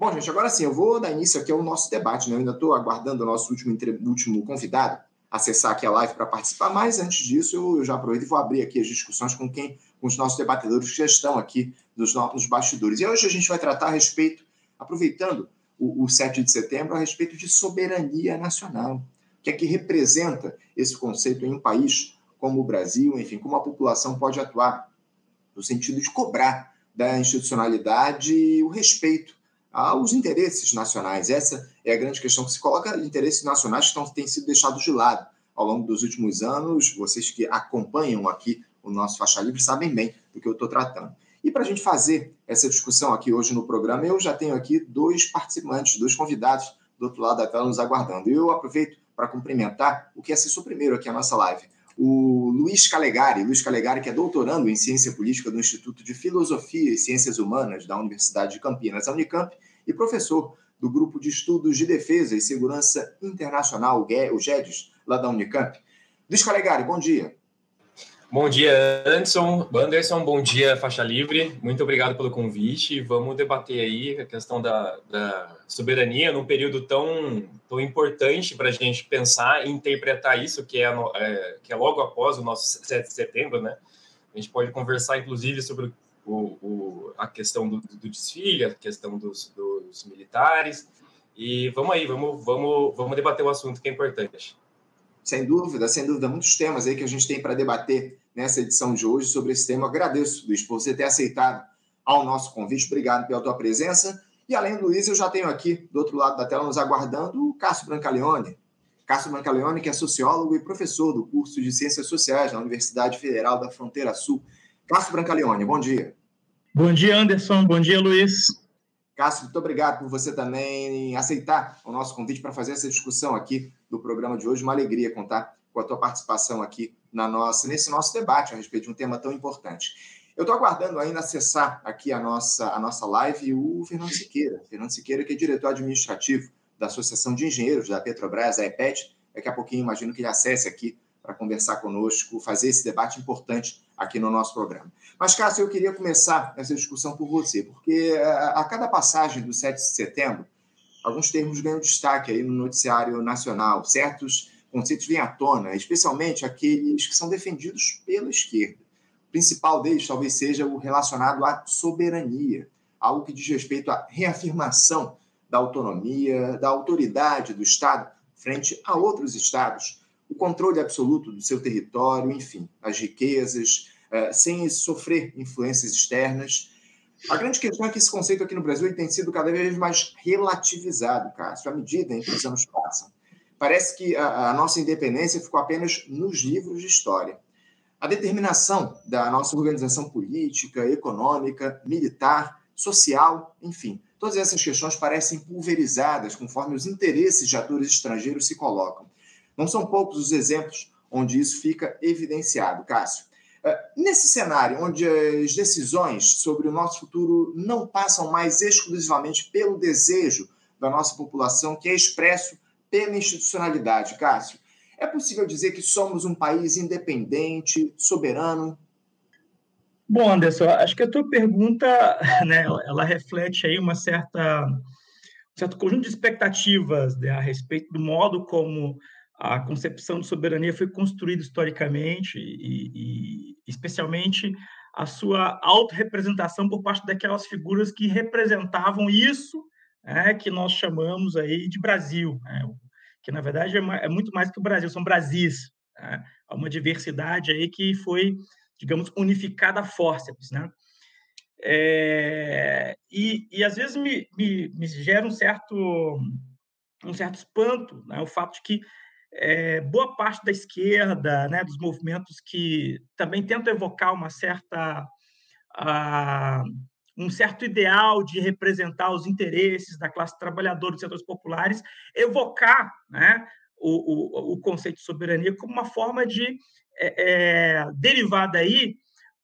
Bom, gente, agora sim, eu vou dar início aqui ao nosso debate, né? Eu ainda estou aguardando o nosso último, último convidado acessar aqui a live para participar, mas antes disso eu, eu, já aproveito e vou abrir aqui as discussões com quem, com os nossos debatedores que já estão aqui nos, nos bastidores. E hoje a gente vai tratar a respeito, aproveitando o, o 7 de setembro, a respeito de soberania nacional. O que é que representa esse conceito em um país como o Brasil, enfim, como a população pode atuar no sentido de cobrar da institucionalidade o respeito aos interesses nacionais. Essa é a grande questão que se coloca, interesses nacionais que estão, têm sido deixados de lado ao longo dos últimos anos. Vocês que acompanham aqui o nosso Faixa Livre sabem bem do que eu estou tratando. E para a gente fazer essa discussão aqui hoje no programa, eu já tenho aqui dois participantes, dois convidados do outro lado da tela nos aguardando. E eu aproveito para cumprimentar o que acessou primeiro aqui a nossa live o Luiz Calegari, Luiz Calegari, que é doutorando em Ciência Política do Instituto de Filosofia e Ciências Humanas da Universidade de Campinas, a Unicamp, e professor do Grupo de Estudos de Defesa e Segurança Internacional, o GEDES, lá da Unicamp. Luiz Calegari, bom dia. Bom dia, Anderson. Anderson, bom dia, Faixa Livre. Muito obrigado pelo convite. Vamos debater aí a questão da, da soberania num período tão, tão importante para a gente pensar e interpretar isso, que é, é, que é logo após o nosso 7 de setembro, né? A gente pode conversar, inclusive, sobre o, o, a questão do, do, desfile, a questão dos, dos militares. E vamos aí, vamos, vamos, vamos debater o assunto que é importante. Sem dúvida, sem dúvida, muitos temas aí que a gente tem para debater nessa edição de hoje sobre esse tema. Agradeço, Luiz, por você ter aceitado ao nosso convite. Obrigado pela tua presença. E além do Luiz, eu já tenho aqui, do outro lado da tela, nos aguardando o Cássio Brancaleone. Cássio Brancaleone, que é sociólogo e professor do curso de Ciências Sociais na Universidade Federal da Fronteira Sul. Cássio Brancaleone, bom dia. Bom dia, Anderson. Bom dia, Luiz. Cássio, muito obrigado por você também aceitar o nosso convite para fazer essa discussão aqui do programa de hoje. Uma alegria contar com a tua participação aqui na nossa, nesse nosso debate a respeito de um tema tão importante. Eu estou aguardando ainda acessar aqui a nossa, a nossa live o Fernando Siqueira. Fernando Siqueira, que é diretor administrativo da Associação de Engenheiros da Petrobras, a EPET. Daqui a pouquinho, imagino que ele acesse aqui para conversar conosco, fazer esse debate importante aqui no nosso programa. Mas, Cássio, eu queria começar essa discussão por você, porque eh, a cada passagem do 7 de setembro, alguns termos ganham destaque aí no noticiário nacional, certos conceitos vêm à tona, especialmente aqueles que são defendidos pela esquerda. O principal deles talvez seja o relacionado à soberania, algo que diz respeito à reafirmação da autonomia, da autoridade do Estado frente a outros Estados o controle absoluto do seu território, enfim, as riquezas, eh, sem sofrer influências externas. A grande questão é que esse conceito aqui no Brasil tem sido cada vez mais relativizado, Cássio, à medida em que os anos passam. Parece que a, a nossa independência ficou apenas nos livros de história. A determinação da nossa organização política, econômica, militar, social, enfim, todas essas questões parecem pulverizadas conforme os interesses de atores estrangeiros se colocam. Não são poucos os exemplos onde isso fica evidenciado, Cássio. É, nesse cenário, onde as decisões sobre o nosso futuro não passam mais exclusivamente pelo desejo da nossa população, que é expresso pela institucionalidade, Cássio, é possível dizer que somos um país independente, soberano? Bom, Anderson, acho que a tua pergunta, né, ela reflete aí uma certa, um certo conjunto de expectativas né, a respeito do modo como a concepção de soberania foi construída historicamente e, e especialmente a sua autorrepresentação por parte daquelas figuras que representavam isso né, que nós chamamos aí de Brasil, né, que na verdade é, é, muito mais que o Brasil, são Brasis, né, uma diversidade aí que foi, digamos, unificada a fórceps, né? É, e, e às vezes me, me, me gera um certo um certo espanto, né, o fato de que é, boa parte da esquerda, né, dos movimentos que também tentam evocar uma certa uh, um certo ideal de representar os interesses da classe trabalhadora dos setores populares, evocar né, o, o, o conceito de soberania como uma forma de é, é, derivar daí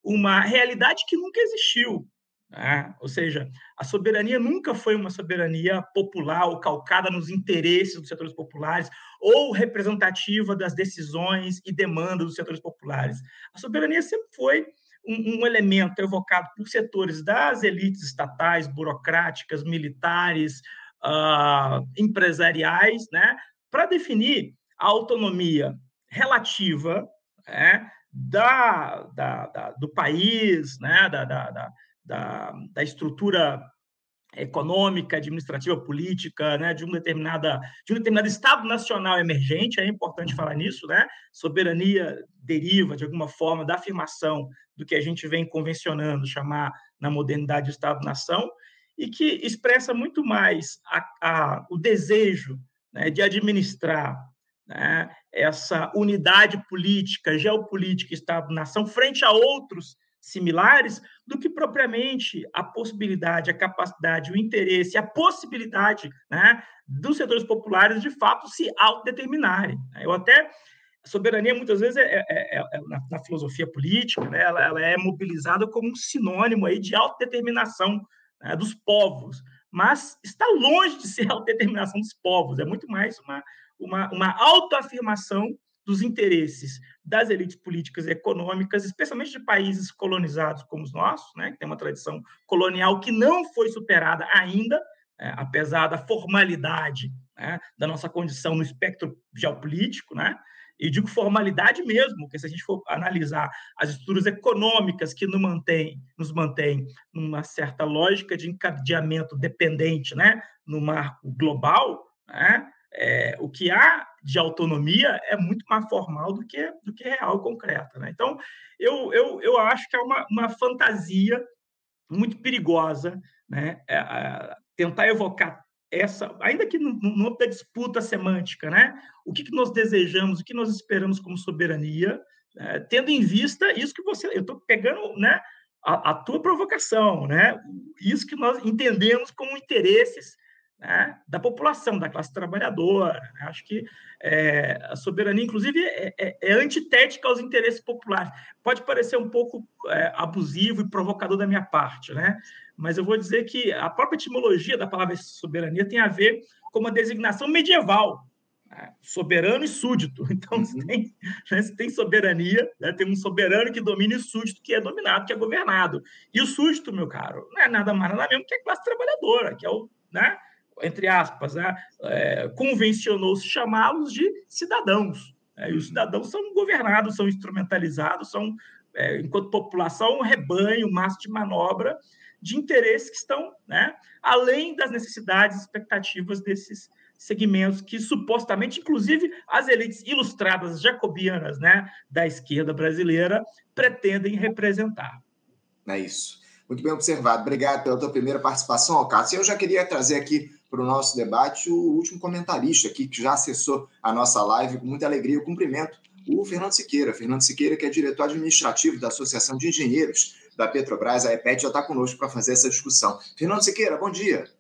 uma realidade que nunca existiu, né? Ou seja, a soberania nunca foi uma soberania popular ou calcada nos interesses dos setores populares ou representativa das decisões e demandas dos setores populares. A soberania sempre foi um, um, elemento evocado por setores das elites estatais, burocráticas, militares, uh, empresariais, né, para definir a autonomia relativa né, da, da, da, do país, né, da, da, da, da estrutura econômica, administrativa, política, né, de um determinada de um determinado estado nacional emergente, é importante falar nisso, né? Soberania deriva de alguma forma da afirmação do que a gente vem convencionando chamar na modernidade de estado-nação e que expressa muito mais a, a, o desejo né, de administrar né, essa unidade política, geopolítica, Estado-nação, frente a outros similares, do que propriamente a possibilidade, a capacidade, o interesse, a possibilidade né, dos setores populares de fato se autodeterminarem. Eu até a soberania muitas vezes é, é, é, é na, na, filosofia política, né, ela, ela, é mobilizada como um sinônimo aí de autodeterminação né, dos povos, mas está longe de ser a autodeterminação dos povos, é muito mais uma, uma, uma autoafirmação dos interesses das elites políticas e econômicas, especialmente de países colonizados como os nossos, né, que tem uma tradição colonial que não foi superada ainda, é, apesar da formalidade né, da nossa condição no espectro geopolítico, né? E digo formalidade mesmo, porque se a gente for analisar as estruturas econômicas que nos mantêm, nos mantém numa certa lógica de encadeamento dependente, né, no marco global, né, é, o que há de autonomia é muito mais formal do que, do que real, concreta. Né? Então, eu, eu, eu acho que é uma, uma fantasia muito perigosa né? É, é, tentar evocar essa, ainda que no, no da disputa semântica, né? o que, que nós desejamos, o que nós esperamos como soberania, né? tendo em vista isso que você. Eu estou pegando né, a, a tua provocação, né? isso que nós entendemos como interesses né, da população, da classe trabalhadora. Né? Acho que é, a soberania, inclusive, é, é, é, antitética aos interesses populares. Pode parecer um pouco é, abusivo e provocador da minha parte, né? mas eu vou dizer que a própria etimologia da palavra soberania tem a ver com uma designação medieval. Né? Soberano e súdito. Então, uhum. se, tem, né, se tem soberania, né, tem um soberano que domina e súdito que é dominado, que é governado. E o súdito, meu caro, não é nada mais nada mesmo que a classe trabalhadora, que é o, né, entre aspas, né, é, convencionou-se chamá-los de cidadãos. Né, e os cidadãos são governados, são instrumentalizados, são, é, enquanto população, um rebanho, massa de manobra de interesses que estão né, além das necessidades e expectativas desses segmentos que supostamente, inclusive, as elites ilustradas jacobianas né, da esquerda brasileira pretendem representar. É isso. Muito bem observado. Obrigado pela tua primeira participação, Alcácio. Eu já queria trazer aqui para o nosso debate o último comentarista aqui, que já acessou a nossa live com muita alegria. Eu cumprimento o Fernando Siqueira. Fernando Siqueira, que é diretor administrativo da Associação de Engenheiros da Petrobras, a EPET, já está conosco para fazer essa discussão. Fernando Siqueira, bom dia.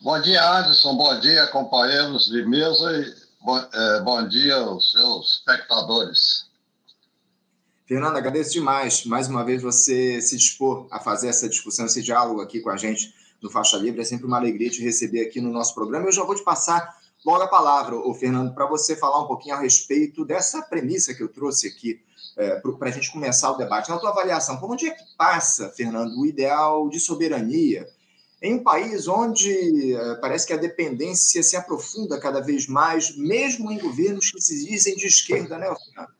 Bom dia, Anderson. Bom dia, companheiros de mesa e bom, é, bom dia aos seus espectadores. Fernando, agradeço demais mais uma vez você se dispor a fazer essa discussão, esse diálogo aqui com a gente do Faixa Livre. É sempre uma alegria te receber aqui no nosso programa. Eu já vou te passar logo a palavra, o Fernando, para você falar um pouquinho a respeito dessa premissa que eu trouxe aqui é, para a gente começar o debate. Na tua avaliação, por onde é que passa, Fernando, o ideal de soberania em um país onde é, parece que a dependência se aprofunda cada vez mais, mesmo em governos que se dizem de esquerda, né, Fernando?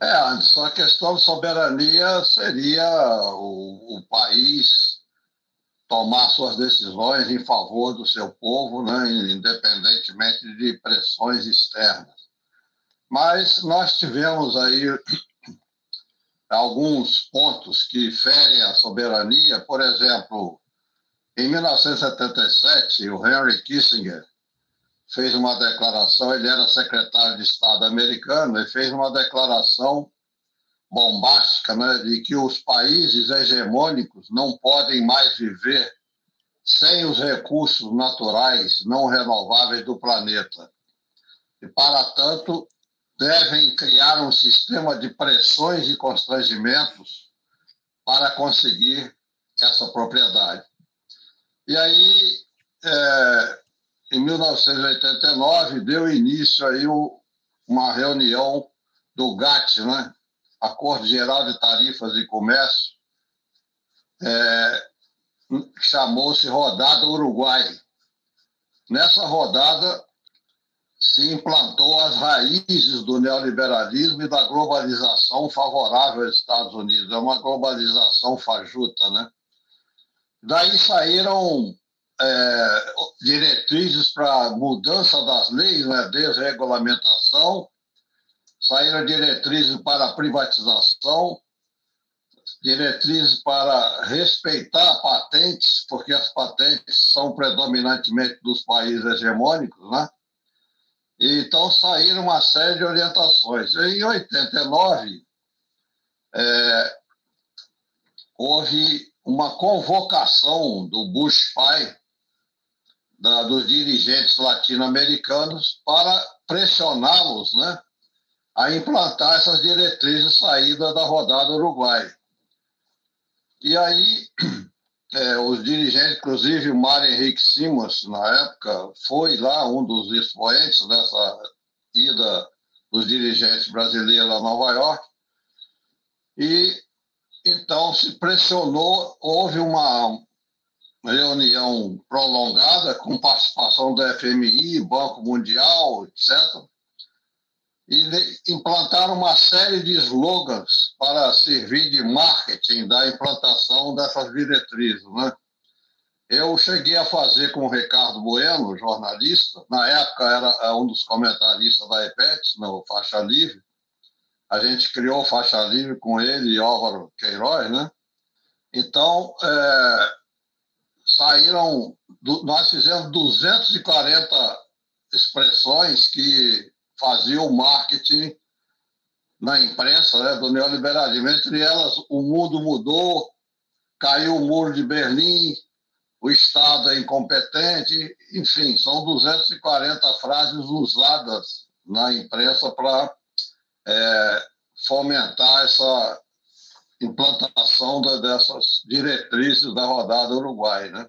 É, Anderson, a questão soberania seria o, o país tomar suas decisões em favor do seu povo, né, independentemente de pressões externas. Mas nós tivemos aí alguns pontos que ferem a soberania, por exemplo, em 1977, o Henry Kissinger fez uma declaração, ele era secretário de Estado americano, e fez uma declaração bombástica né, de que os países hegemônicos não podem mais viver sem os recursos naturais não renováveis do planeta. E, para tanto, devem criar um sistema de pressões e constrangimentos para conseguir essa propriedade. E aí, é, em 1989, deu início aí uma reunião do GATT, né? Acordo Geral de Tarifas e Comércio, é, chamou-se Rodada Uruguai. Nessa rodada se implantou as raízes do neoliberalismo e da globalização favorável aos Estados Unidos. É uma globalização fajuta, né? Daí saíram é, diretrizes para mudança das leis, né? desregulamentação, saíram diretrizes para privatização, diretrizes para respeitar patentes, porque as patentes são predominantemente dos países hegemônicos, né? Então saíram uma série de orientações. Em 89, é, houve uma convocação do Bush pai, da, dos dirigentes latino-americanos, para pressioná-los né, a implantar essas diretrizes saída da rodada Uruguai. E aí, é, os dirigentes, inclusive o Mário Henrique Simas, na época, foi lá um dos expoentes dessa ida dos dirigentes brasileiros a Nova York. E então se pressionou, houve uma reunião prolongada com participação do FMI, Banco Mundial, etc e implantaram uma série de slogans para servir de marketing da implantação dessas diretrizes. Né? Eu cheguei a fazer com o Ricardo Bueno, jornalista, na época era é, um dos comentaristas da EPET, no Faixa Livre. A gente criou Faixa Livre com ele e Álvaro Queiroz, né? Então, é, saíram, nós fizemos 240 expressões que fazia o marketing na imprensa né, do neoliberalismo. Entre elas, o mundo mudou, caiu o muro de Berlim, o Estado é incompetente, enfim, são 240 frases usadas na imprensa para é, fomentar essa implantação da, dessas diretrizes da rodada Uruguai. Né?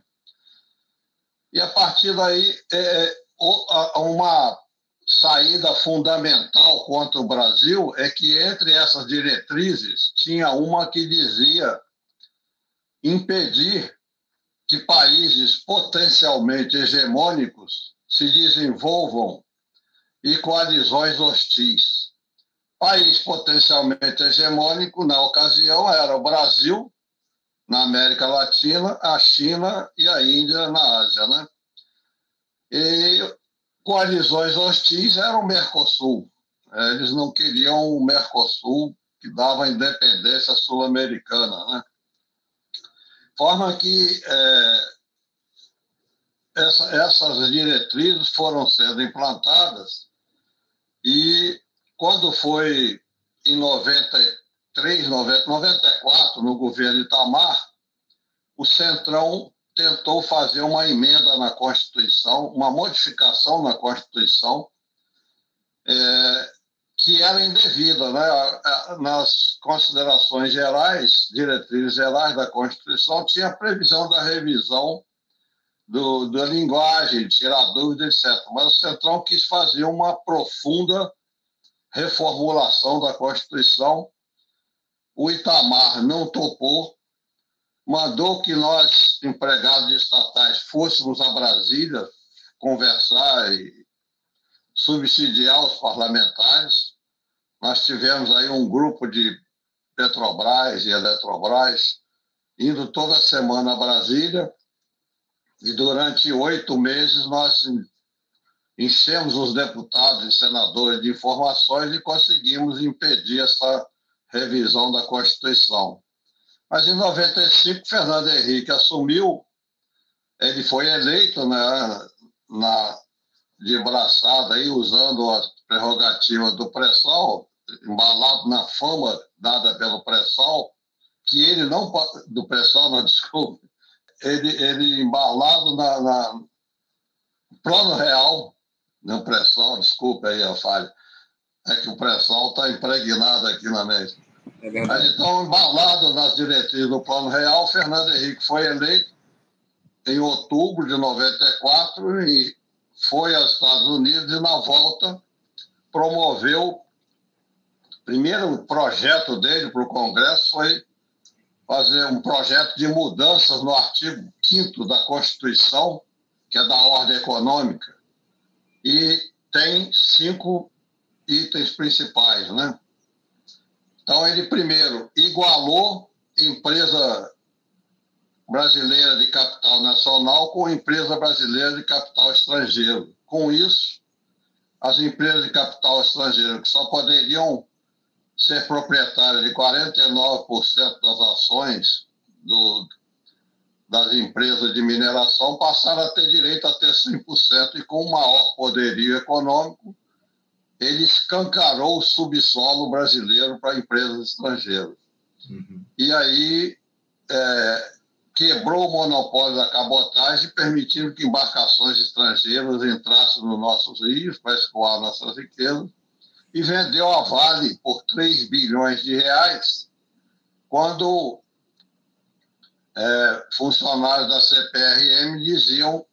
E a partir daí, é, é uma saída fundamental contra o Brasil é que entre essas diretrizes tinha uma que dizia impedir que países potencialmente hegemônicos se desenvolvam e coalizões hostis. País potencialmente hegemônico, na ocasião, era o Brasil, na América Latina, a China e a Índia na Ásia. Né? E coalizões hostis era o Mercosul. É, eles não queriam o Mercosul, que dava independência sul-americana. Né? Forma que é, essa, essas diretrizes foram sendo implantadas e quando foi em 93, 90, 94, no governo Itamar, o Centrão tentou fazer uma emenda na Constituição, uma modificação na Constituição, é, que era indevida. Né? Nas considerações gerais, diretrizes gerais da Constituição, tinha a previsão da revisão do, da linguagem, tirar dúvida, etc. Mas o Centrão quis fazer uma profunda reformulação da Constituição. O Itamar não topou, mandou que nós, empregados estatais, fôssemos a Brasília conversar e subsidiar os parlamentares. Nós tivemos aí um grupo de Petrobras e Eletrobras indo toda semana a Brasília e durante oito meses nós enchemos os deputados e senadores de informações e conseguimos impedir essa revisão da Constituição. Mas em 95, Fernando Henrique assumiu, ele foi eleito né, na, de braçada, aí, usando a prerrogativa do pré-sal, embalado na fama dada pelo pré-sal, que ele não. do pré-sal, não, desculpe, ele, ele embalado na, na plano real, no pré-sal, desculpe aí a falha, é que o pré-sal está impregnado aqui na mesa. É Mas então, embalado nas diretrizes do Plano Real, Fernando Henrique foi eleito em outubro de 94 e foi aos Estados Unidos e, na volta, promoveu primeiro projeto dele para o Congresso foi fazer um projeto de mudanças no artigo 5 da Constituição, que é da ordem econômica, e tem cinco itens principais, né? Então, ele primeiro igualou empresa brasileira de capital nacional com empresa brasileira de capital estrangeiro. Com isso, as empresas de capital estrangeiro que só poderiam ser proprietárias de 49% das ações do, das empresas de mineração passaram a ter direito a ter 100% e com maior poderio econômico, ele escancarou o subsolo brasileiro para empresas estrangeiras. Uhum. E aí é, quebrou o monopólio da cabotagem, permitindo que embarcações estrangeiras entrassem nos nossos rios para escoar nossas riquezas, e vendeu a Vale por 3 bilhões de reais, quando é, funcionários da CPRM diziam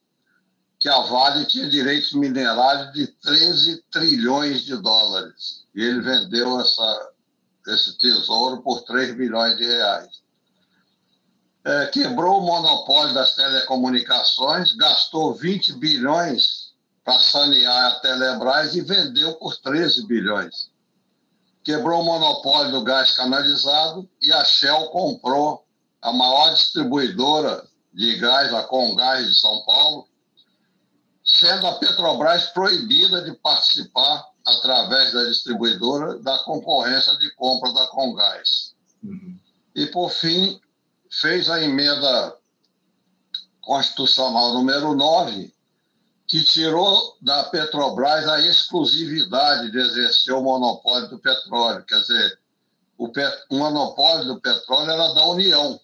que a Vale tinha direitos minerários de 13 trilhões de dólares. E ele vendeu essa, esse tesouro por 3 bilhões de reais. É, quebrou o monopólio das telecomunicações, gastou 20 bilhões para sanear a Telebrás e vendeu por 13 bilhões. Quebrou o monopólio do gás canalizado e a Shell comprou a maior distribuidora de gás, a Congás de São Paulo, sendo a Petrobras proibida de participar, através da distribuidora, da concorrência de compra da Congás. Uhum. E, por fim, fez a emenda constitucional número 9, que tirou da Petrobras a exclusividade de exercer o monopólio do petróleo. Quer dizer, o, pet... o monopólio do petróleo era da União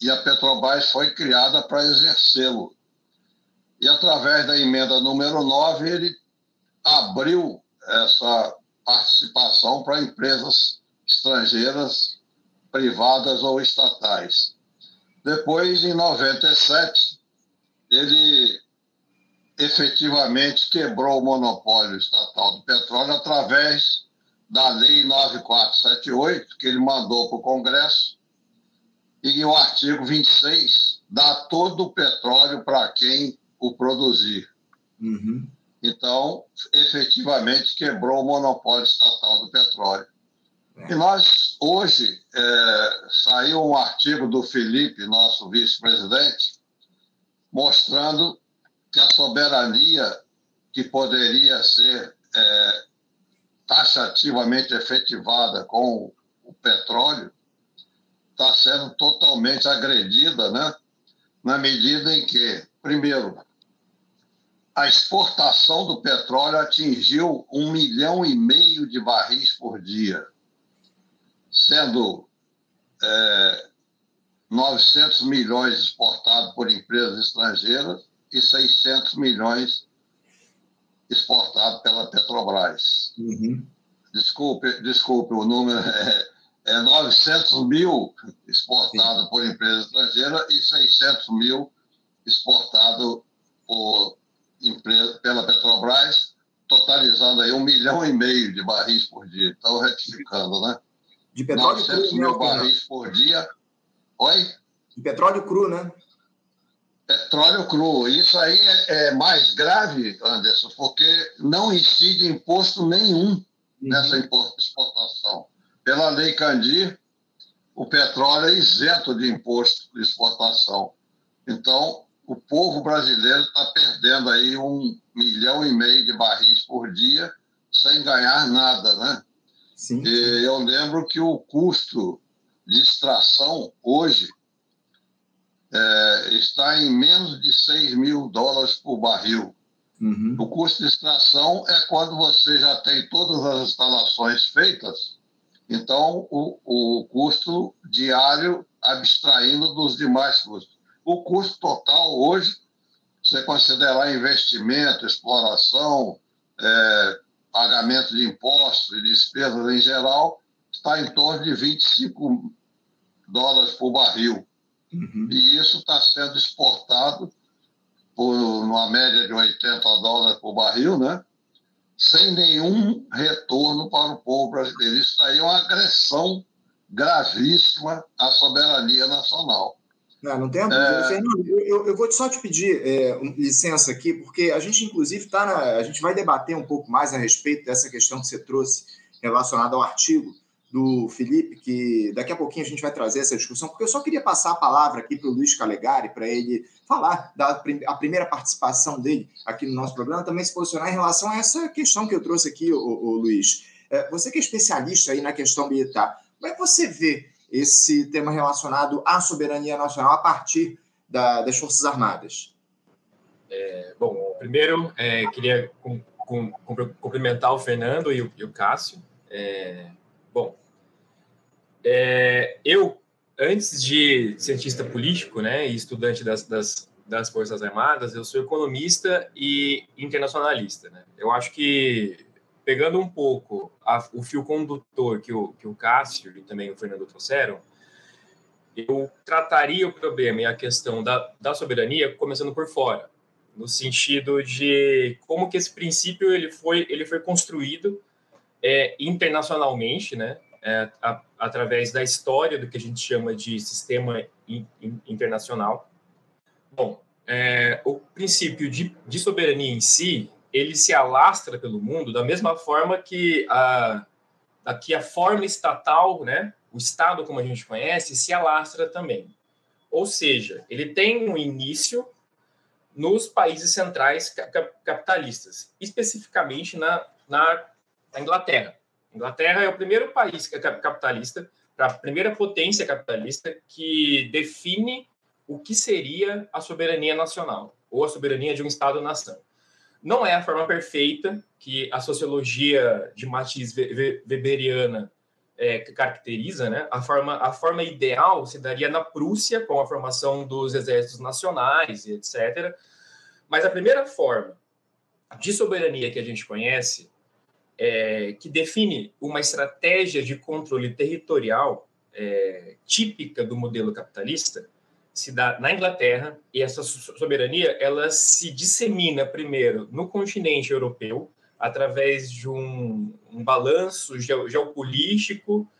e a Petrobras foi criada para exercê-lo e através da emenda número 9, ele abriu essa participação para empresas estrangeiras, privadas ou estatais. Depois, em 97, ele efetivamente quebrou o monopólio estatal do petróleo através da Lei 9478, que ele mandou para o Congresso, e o artigo 26 dá todo o petróleo para quem o produzir. Uhum. Então, efetivamente, quebrou o monopólio estatal do petróleo. É. E nós, hoje, é, saiu um artigo do Felipe, nosso vice-presidente, mostrando que a soberania que poderia ser é, taxativamente efetivada com o petróleo está sendo totalmente agredida, né? na medida em que, primeiro, a exportação do petróleo atingiu um milhão e meio de barris por dia, sendo é, 900 milhões exportados por empresas estrangeiras e 600 milhões exportados pela Petrobras. Uhum. Desculpe, desculpe, o número é, é 900 mil exportados por empresa estrangeira e 600 mil exportados por empresa, pela Petrobras, totalizando aí um milhão e meio de barris por dia. Estão retificando, né? De petróleo 900 cru, mil né? barris por dia. Oi? De petróleo cru, né? Petróleo cru. Isso aí é, é mais grave, Anderson, porque não incide imposto nenhum uhum. nessa exportação. Pela lei Candir, o petróleo é isento de imposto de exportação. Então, o povo brasileiro está perdendo aí um milhão e meio de barris por dia sem ganhar nada, né? Sim. E eu lembro que o custo de extração hoje é, está em menos de 6 mil dólares por barril. Uhum. O custo de extração é quando você já tem todas as instalações feitas, então o, o custo diário abstraindo dos demais custos o custo total hoje, você considerar investimento, exploração, é, pagamento de impostos e despesas em geral, está em torno de 25 dólares por barril. Uhum. E isso está sendo exportado por uma média de 80 dólares por barril, né? sem nenhum retorno para o povo brasileiro. Isso aí é uma agressão gravíssima à soberania nacional. Não, não tem dúvida. É... Fernando, eu, eu, vou só te pedir é, licença aqui, porque a gente, inclusive, tá na, a gente vai debater um pouco mais a respeito dessa questão que você trouxe relacionada ao artigo do Felipe, que daqui a pouquinho a gente vai trazer essa discussão, porque eu só queria passar a palavra aqui para o Luiz Calegari, para ele falar da a primeira participação dele aqui no nosso programa, também se posicionar em relação a essa questão que eu trouxe aqui, o, o Luiz. É, você que é especialista aí na questão militar, como é que você vê esse tema relacionado à soberania nacional a partir da, das Forças Armadas? É, bom, primeiro é, queria com, com, cumprimentar o Fernando e o, e o Cássio. É, bom, é, eu, antes de cientista político né, e estudante das, das, das Forças Armadas, eu sou economista e internacionalista. Né? Eu acho que pegando um pouco a, o fio condutor que o, que o Cássio e também o Fernando trouxeram, eu trataria o problema e a questão da, da soberania começando por fora, no sentido de como que esse princípio ele foi, ele foi construído é, internacionalmente, né, é, a, através da história do que a gente chama de sistema in, in, internacional. Bom, é, o princípio de, de soberania em si, ele se alastra pelo mundo da mesma forma que a, que a forma estatal, né, o Estado como a gente conhece, se alastra também. Ou seja, ele tem um início nos países centrais capitalistas, especificamente na, na, na Inglaterra. A Inglaterra é o primeiro país capitalista, a primeira potência capitalista que define o que seria a soberania nacional ou a soberania de um Estado-nação. Não é a forma perfeita que a sociologia de matiz weberiana é, caracteriza, né? A forma, a forma ideal se daria na Prússia, com a formação dos exércitos nacionais etc. Mas a primeira forma de soberania que a gente conhece, é, que define uma estratégia de controle territorial é, típica do modelo capitalista, se dá na Inglaterra e essa soberania ela se dissemina primeiro no continente europeu através de um, um balanço geopolítico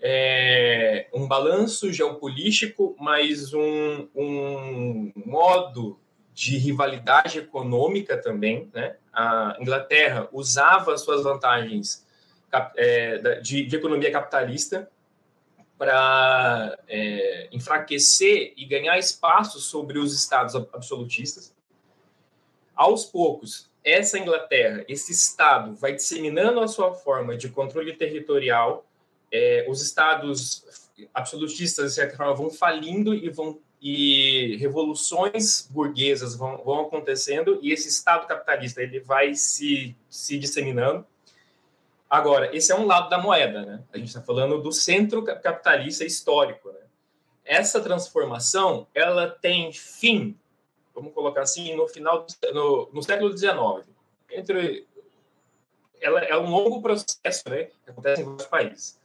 é, um balanço geopolítico mais um, um modo de rivalidade econômica também né? A Inglaterra usava suas vantagens é, de, de economia capitalista para é, enfraquecer e ganhar espaço sobre os estados absolutistas. Aos poucos, essa Inglaterra, esse estado, vai disseminando a sua forma de controle territorial. É, os estados absolutistas, de certa forma, vão falindo e vão e revoluções burguesas vão, vão acontecendo e esse estado capitalista ele vai se, se disseminando Agora, esse é um lado da moeda, né? A gente está falando do centro capitalista histórico, né? Essa transformação, ela tem fim, vamos colocar assim, no final do, no, no século XIX. Entre, ela é um longo processo, né? Que acontece em vários países.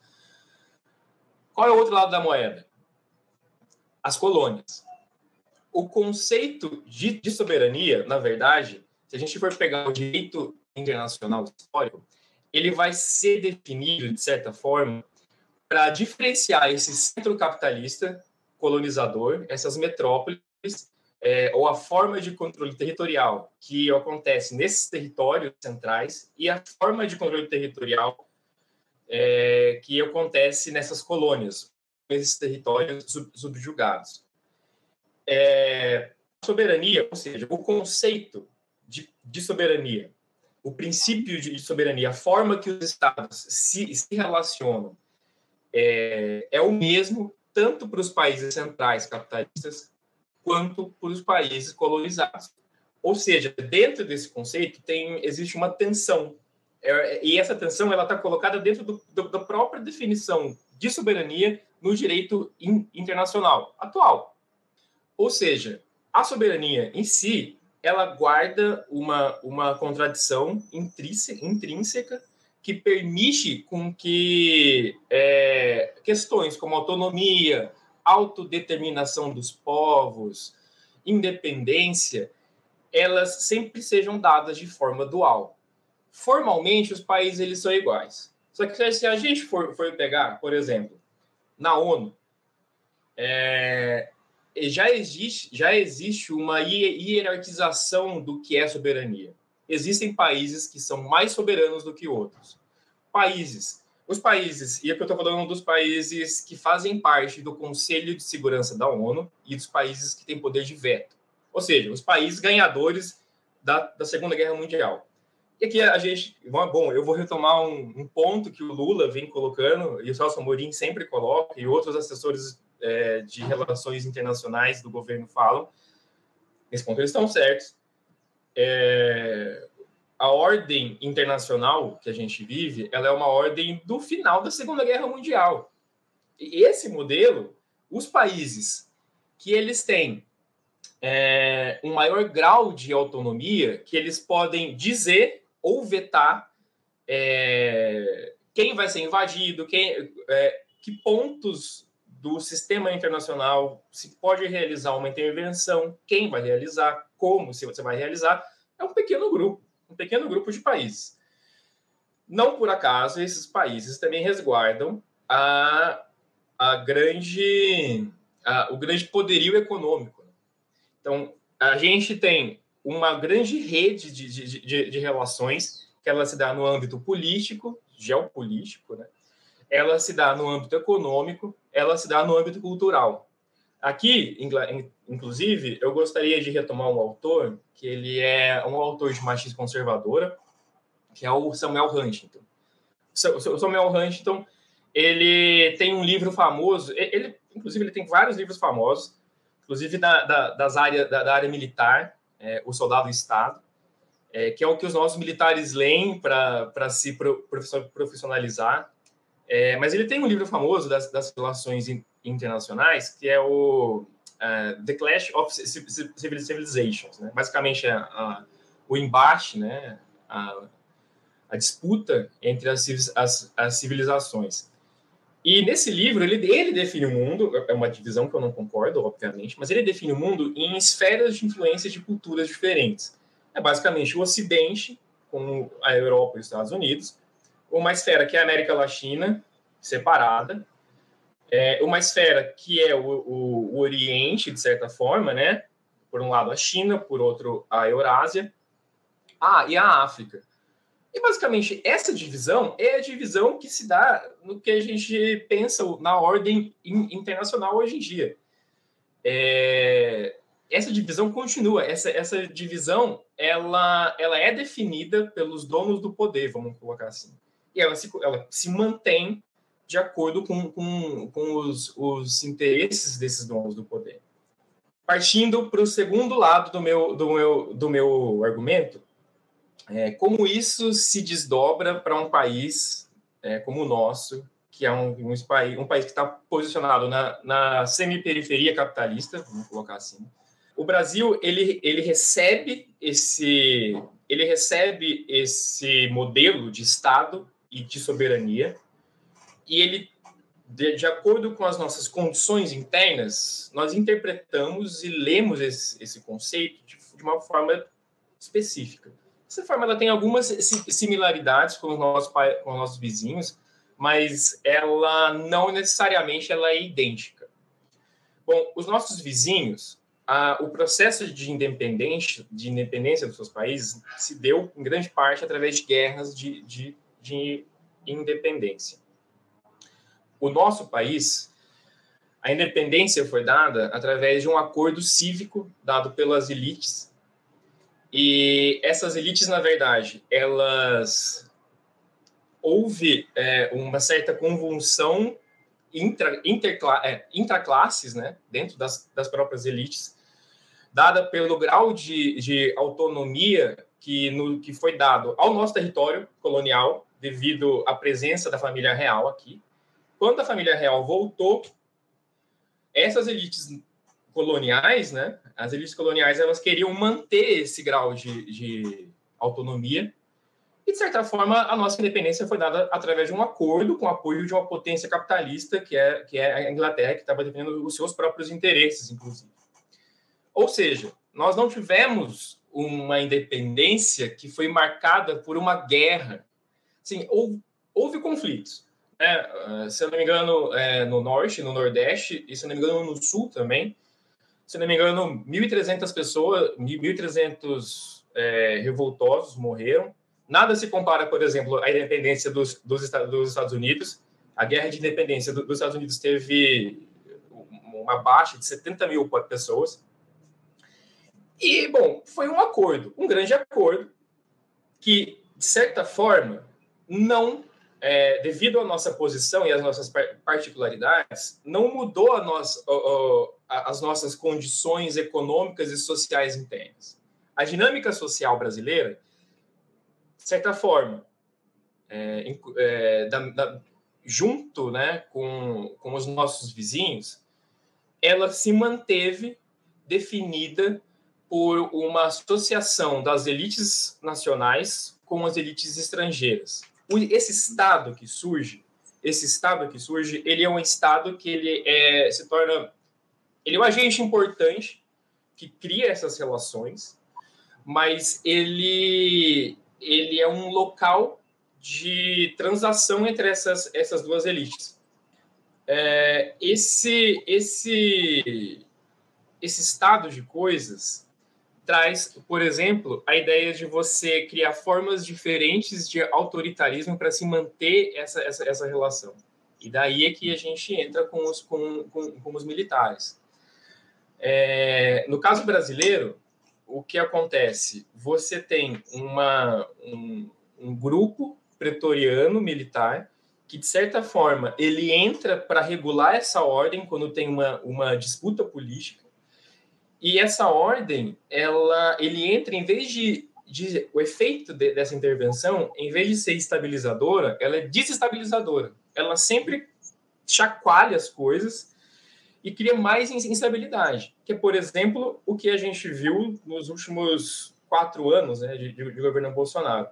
Qual é o outro lado da moeda? As colônias. O conceito de, de soberania, na verdade, se a gente for pegar o direito internacional histórico, ele vai ser definido, de certa forma, para diferenciar esse centro capitalista colonizador, essas metrópoles, é, ou a forma de controle territorial que acontece nesses territórios centrais e a forma de controle territorial é, que acontece nessas colônias, nesses territórios sub subjugados. É, soberania, ou seja, o conceito de, de soberania o princípio de soberania, a forma que os estados se, se relacionam, é, é o mesmo tanto para os países centrais capitalistas quanto para os países colonizados. Ou seja, dentro desse conceito tem existe uma tensão é, e essa tensão ela está colocada dentro do, do, da própria definição de soberania no direito in, internacional atual. Ou seja, a soberania em si ela guarda uma, uma contradição intrínseca que permite com que é, questões como autonomia, autodeterminação dos povos, independência, elas sempre sejam dadas de forma dual. formalmente, os países eles são iguais. Só que se a gente for, for pegar, por exemplo, na ONU, é, já, existe, já existe uma hierarquização do que é soberania. Existem países que são mais soberanos do que outros. Países. Os países, e aqui eu estou falando dos países que fazem parte do Conselho de Segurança da ONU e dos países que têm poder de veto. Ou seja, os países ganhadores da, da Segunda Guerra Mundial. E aqui a gente, bom, eu vou retomar um, um ponto que o Lula vem colocando, e o Celso Amorim sempre coloca, e outros assessores é, de relações internacionais do governo falam. Nesse ponto eles estão certos. É, a ordem internacional que a gente vive, ela é uma ordem do final da Segunda Guerra Mundial. E esse modelo, os países que eles têm é, um maior grau de autonomia, que eles podem dizer ou vetar é, quem vai ser invadido, quem, é, que pontos do sistema internacional se pode realizar uma intervenção, quem vai realizar, como se você vai realizar, é um pequeno grupo, um pequeno grupo de países. Não por acaso esses países também resguardam a, a grande, a, o grande poderio econômico. Então, a gente tem uma grande rede de, de, de, de, relações que ela se dá no âmbito político, geopolítico, né? Ela se dá no âmbito econômico, ela se dá no âmbito cultural. Aqui, inclusive, eu gostaria de retomar um autor, que ele é um autor de machis conservadora, que é o Samuel Huntington. O Samuel Huntington, ele tem um livro famoso, ele, inclusive, ele tem vários livros famosos, inclusive da, da, das áreas, da, da área militar, é, O Soldado Estado, é, que é o que os nossos militares leem para se profissionalizar. É, mas ele tem um livro famoso das, das relações internacionais, que é o uh, The Clash of Civilizations. Né? Basicamente, é a, o embate, né? a, a disputa entre as, as, as civilizações. E nesse livro, ele, ele define o mundo, é uma divisão que eu não concordo, obviamente, mas ele define o mundo em esferas de influência de culturas diferentes. É basicamente o Ocidente, como a Europa e os Estados Unidos, uma esfera que é a América Latina, separada, é uma esfera que é o, o, o Oriente, de certa forma, né? Por um lado a China, por outro a Eurásia, ah, e a África. E basicamente essa divisão é a divisão que se dá no que a gente pensa na ordem internacional hoje em dia. É, essa divisão continua. Essa, essa divisão ela, ela é definida pelos donos do poder, vamos colocar assim. E ela se, ela se mantém de acordo com, com, com os, os interesses desses donos do poder. Partindo para o segundo lado do meu, do meu, do meu argumento, é, como isso se desdobra para um país é, como o nosso, que é um, um, um país que está posicionado na, na semi-periferia capitalista, vamos colocar assim. O Brasil ele, ele recebe esse ele recebe esse modelo de Estado e de soberania e ele de, de acordo com as nossas condições internas, nós interpretamos e lemos esse, esse conceito de, de uma forma específica. Essa forma ela tem algumas similaridades com os nossos, com os nossos vizinhos, mas ela não necessariamente ela é idêntica. Bom, os nossos vizinhos, a, o processo de independência, de independência dos seus países se deu em grande parte através de guerras de, de, de independência. O nosso país, a independência foi dada através de um acordo cívico dado pelas elites e essas elites, na verdade, elas houve é, uma certa convulsão intra, intercla, é, intraclasses, né, dentro das, das próprias elites, dada pelo grau de, de autonomia que, no, que foi dado ao nosso território colonial, devido à presença da família real aqui. Quando a família real voltou, essas elites coloniais, né, as elites coloniais elas queriam manter esse grau de, de autonomia e, de certa forma, a nossa independência foi dada através de um acordo com o apoio de uma potência capitalista, que é, que é a Inglaterra, que estava defendendo os seus próprios interesses, inclusive. Ou seja, nós não tivemos uma independência que foi marcada por uma guerra. Sim, houve, houve conflitos. Né? Se eu não me engano, é, no norte, no nordeste, e se eu não me engano, no sul também. Se eu não me engano, 1.300 pessoas, 1.300 é, revoltosos morreram. Nada se compara, por exemplo, à independência dos, dos, dos Estados Unidos. A guerra de independência dos Estados Unidos teve uma baixa de 70 mil pessoas. E, bom, foi um acordo, um grande acordo, que, de certa forma, não, é, devido à nossa posição e às nossas particularidades, não mudou a nossa, as nossas condições econômicas e sociais internas. A dinâmica social brasileira, de certa forma, é, é, da, da, junto né, com, com os nossos vizinhos, ela se manteve definida por uma associação das elites nacionais com as elites estrangeiras. Esse estado que surge, esse estado que surge, ele é um estado que ele é, se torna, ele é um agente importante que cria essas relações, mas ele ele é um local de transação entre essas essas duas elites. É, esse esse esse estado de coisas traz, por exemplo, a ideia de você criar formas diferentes de autoritarismo para se manter essa, essa, essa relação. E daí é que a gente entra com os, com, com, com os militares. É, no caso brasileiro, o que acontece? Você tem uma, um, um grupo pretoriano militar que, de certa forma, ele entra para regular essa ordem quando tem uma, uma disputa política e essa ordem, ela, ele entra em vez de, de o efeito de, dessa intervenção, em vez de ser estabilizadora, ela é desestabilizadora. Ela sempre chacoalha as coisas e cria mais instabilidade. Que é, por exemplo, o que a gente viu nos últimos quatro anos né, de, de, governo Bolsonaro.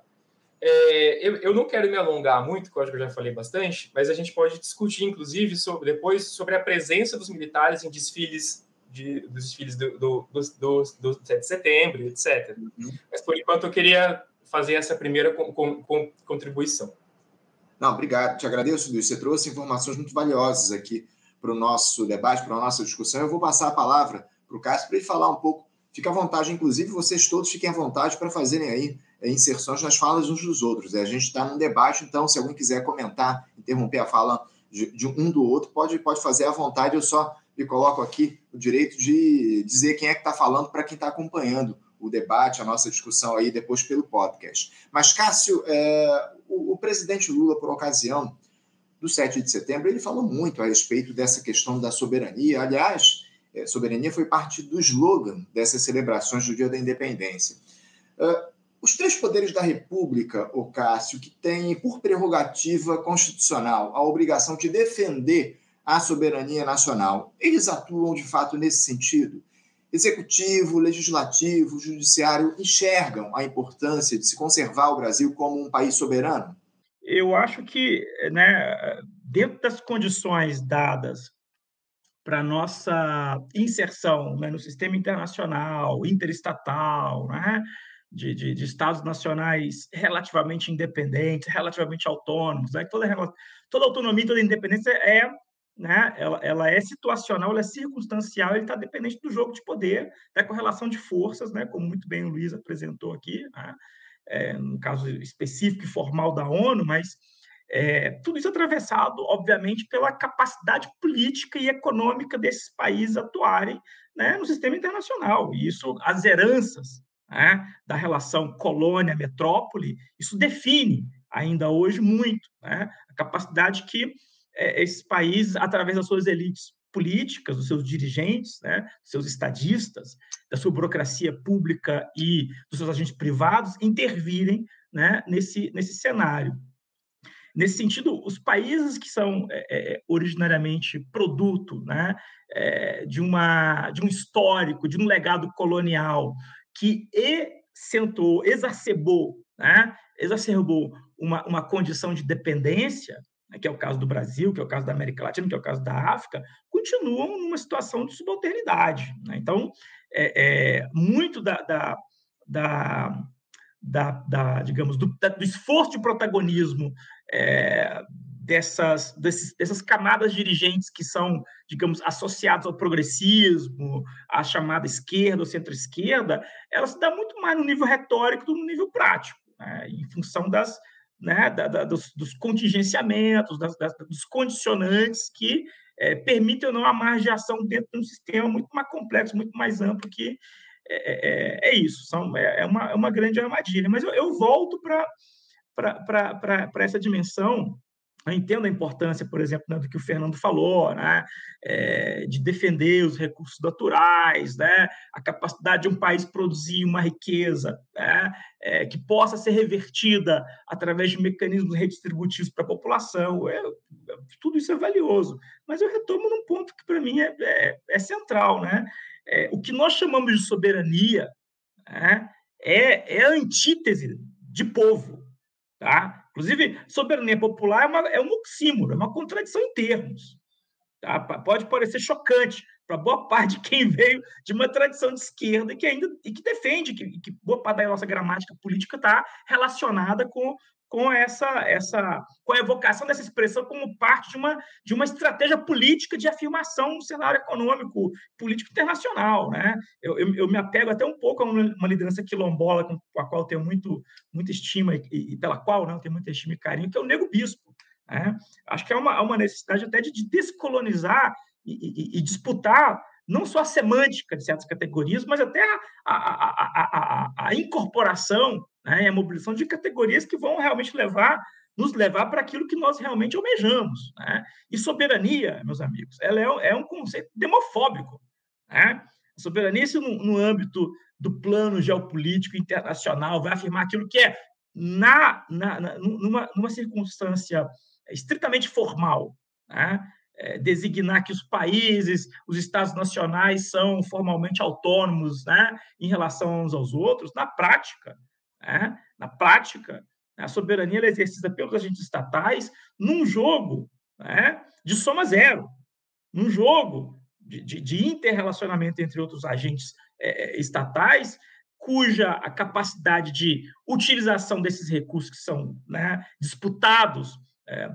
É, eu, eu, não quero me alongar muito, que eu acho que eu já falei bastante, mas a gente pode discutir, inclusive, sobre, depois sobre a presença dos militares em desfiles de, dos desfiles do, do, do, do, 7 de setembro, etc. Uhum. Mas, por enquanto, eu queria fazer essa primeira com, com, com contribuição. Não, obrigado. Te agradeço, Luiz. Você trouxe informações muito valiosas aqui para o nosso debate, para a nossa discussão. Eu vou passar a palavra para o Cássio para ele falar um pouco. Fica à vontade, inclusive, vocês todos fiquem à vontade para fazerem aí é, inserções nas falas uns dos outros. A gente está num debate, então, se alguém quiser comentar, interromper a fala de, de um do outro, pode, pode fazer à vontade. Eu só me coloco aqui o direito de dizer quem é que está falando para quem está acompanhando o debate, a nossa discussão aí depois pelo podcast. Mas, Cássio, é, o, o, presidente Lula, por ocasião do 7 de setembro, ele falou muito a respeito dessa questão da soberania. Aliás, é, soberania foi parte do slogan dessas celebrações do Dia da Independência. É, os três poderes da República, o Cássio, que têm por prerrogativa constitucional a obrigação de defender à soberania nacional. Eles atuam de fato nesse sentido? Executivo, legislativo, judiciário enxergam a importância de se conservar o Brasil como um país soberano? Eu acho que, né, dentro das condições dadas para nossa inserção né, no sistema internacional, interestatal, né, de, de, de, estados nacionais relativamente independentes, relativamente autônomos, né, toda, toda autonomia, toda independência é né, ela, ela é situacional, ela é circunstancial, ele está dependente do jogo de poder, da correlação de forças, né, como muito bem o Luiz apresentou aqui, né, é, no caso específico e formal da ONU, mas é, tudo isso atravessado, obviamente, pela capacidade política e econômica desses países atuarem né, no sistema internacional. E isso, as heranças né, da relação colônia-metrópole, isso define ainda hoje muito né, a capacidade que é, esses países, através das suas elites políticas, dos seus dirigentes, né, dos seus estadistas, da sua burocracia pública e dos seus agentes privados, intervirem né, nesse, nesse cenário. Nesse sentido, os países que são é, é originariamente produto né, é, de, uma, de um histórico, de um legado colonial que acentuou, exacerbou, né, exacerbou uma, uma condição de dependência, que é o caso do Brasil, que é o caso da América Latina, que é o caso da África, continuam numa situação de subalternidade. Né? Então, é, é, muito da, da, da, da, da digamos, do, da, do, esforço de protagonismo é, dessas, desses, dessas camadas dirigentes que são, digamos, associadas ao progressismo, à chamada esquerda ou centro-esquerda, ela se dá muito mais no nível retórico do que no nível prático, né? em função das, né, da, da, dos, dos, contingenciamentos, das, das, dos condicionantes que é, permitem ou não a margeação dentro de um sistema muito mais complexo, muito mais amplo que é, é, é isso, são, é, é, uma, é uma grande armadilha. Mas eu, eu volto para essa dimensão eu entendo a importância, por exemplo, né, do que o Fernando falou, né, é, de defender os recursos naturais, né, a capacidade de um país produzir uma riqueza né, é, que possa ser revertida através de mecanismos redistributivos para a população. É, tudo isso é valioso. Mas eu retomo num ponto que, para mim, é, é, é, central. Né? É, o que nós chamamos de soberania né, é, é a antítese de povo. Tá? Inclusive, soberania popular é, uma, é um oxímoro, é uma contradição em termos. Tá? Pode parecer chocante para boa parte de quem veio de uma tradição de esquerda e que ainda e que defende que, que boa parte da nossa gramática política está relacionada com com essa, essa com a evocação dessa expressão como parte de uma, de uma estratégia política de afirmação no cenário econômico, político internacional. Né? Eu, eu, eu me apego até um pouco a uma, liderança quilombola com, a qual tenho muito, muita estima e, e pela qual não né, tenho muita estima e carinho, que é o Nego Bispo. Né? Acho que é uma, uma necessidade até de, de descolonizar e, e, e disputar não só a semântica de certas categorias, mas até a, a, a, a incorporação né, e a mobilização de categorias que vão realmente levar nos levar para aquilo que nós realmente almejamos. Né? E soberania, meus amigos, ela é, é um conceito demofóbico. Né? Soberania, se no, no, âmbito do plano geopolítico internacional, vai afirmar aquilo que é, na, na, na numa, numa circunstância estritamente formal, né? É, designar que os países, os estados nacionais são formalmente autônomos né, em relação uns aos outros, na prática, né, na prática, a soberania é exercida pelos agentes estatais num jogo né, de soma zero, num jogo de, de, de interrelacionamento entre outros agentes é, estatais, cuja a capacidade de utilização desses recursos que são né, disputados é,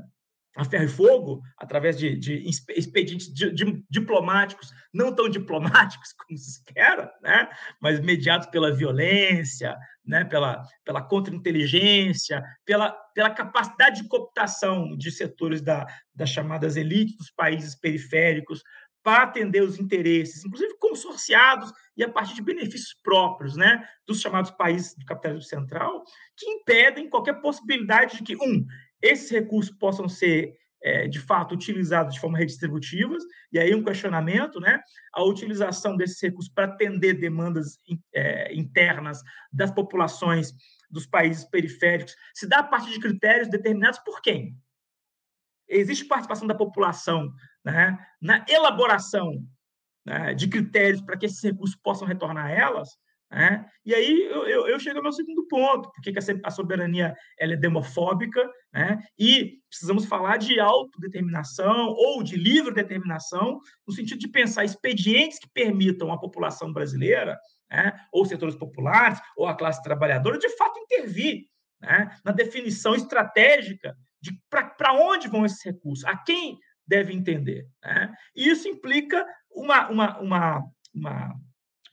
a ferro e fogo, através de, de expedientes de, de, diplomáticos, não tão diplomáticos como se espera, né? mas mediados pela violência, né? pela, pela contra-inteligência, pela, pela capacidade de cooptação de setores da, das chamadas elites dos países periféricos para atender os interesses, inclusive consorciados e a partir de benefícios próprios né? dos chamados países do capitalismo central, que impedem qualquer possibilidade de que, um, esses recursos possam ser, é, de fato, utilizados de forma redistributiva, e aí um questionamento, né? A utilização desses recursos para atender demandas é, internas das populações dos países periféricos se dá a partir de critérios determinados por quem? Existe participação da população né, na elaboração né, de critérios para que esses recursos possam retornar a elas? Né? E aí eu, eu, eu, chego ao meu segundo ponto, porque a soberania ela é demofóbica, né? e precisamos falar de autodeterminação ou de livre determinação, no sentido de pensar expedientes que permitam à população brasileira, né? ou setores populares, ou a classe trabalhadora, de fato intervir né? na definição estratégica de para onde vão esses recursos, a quem deve entender. Né? E isso implica uma, uma, uma, uma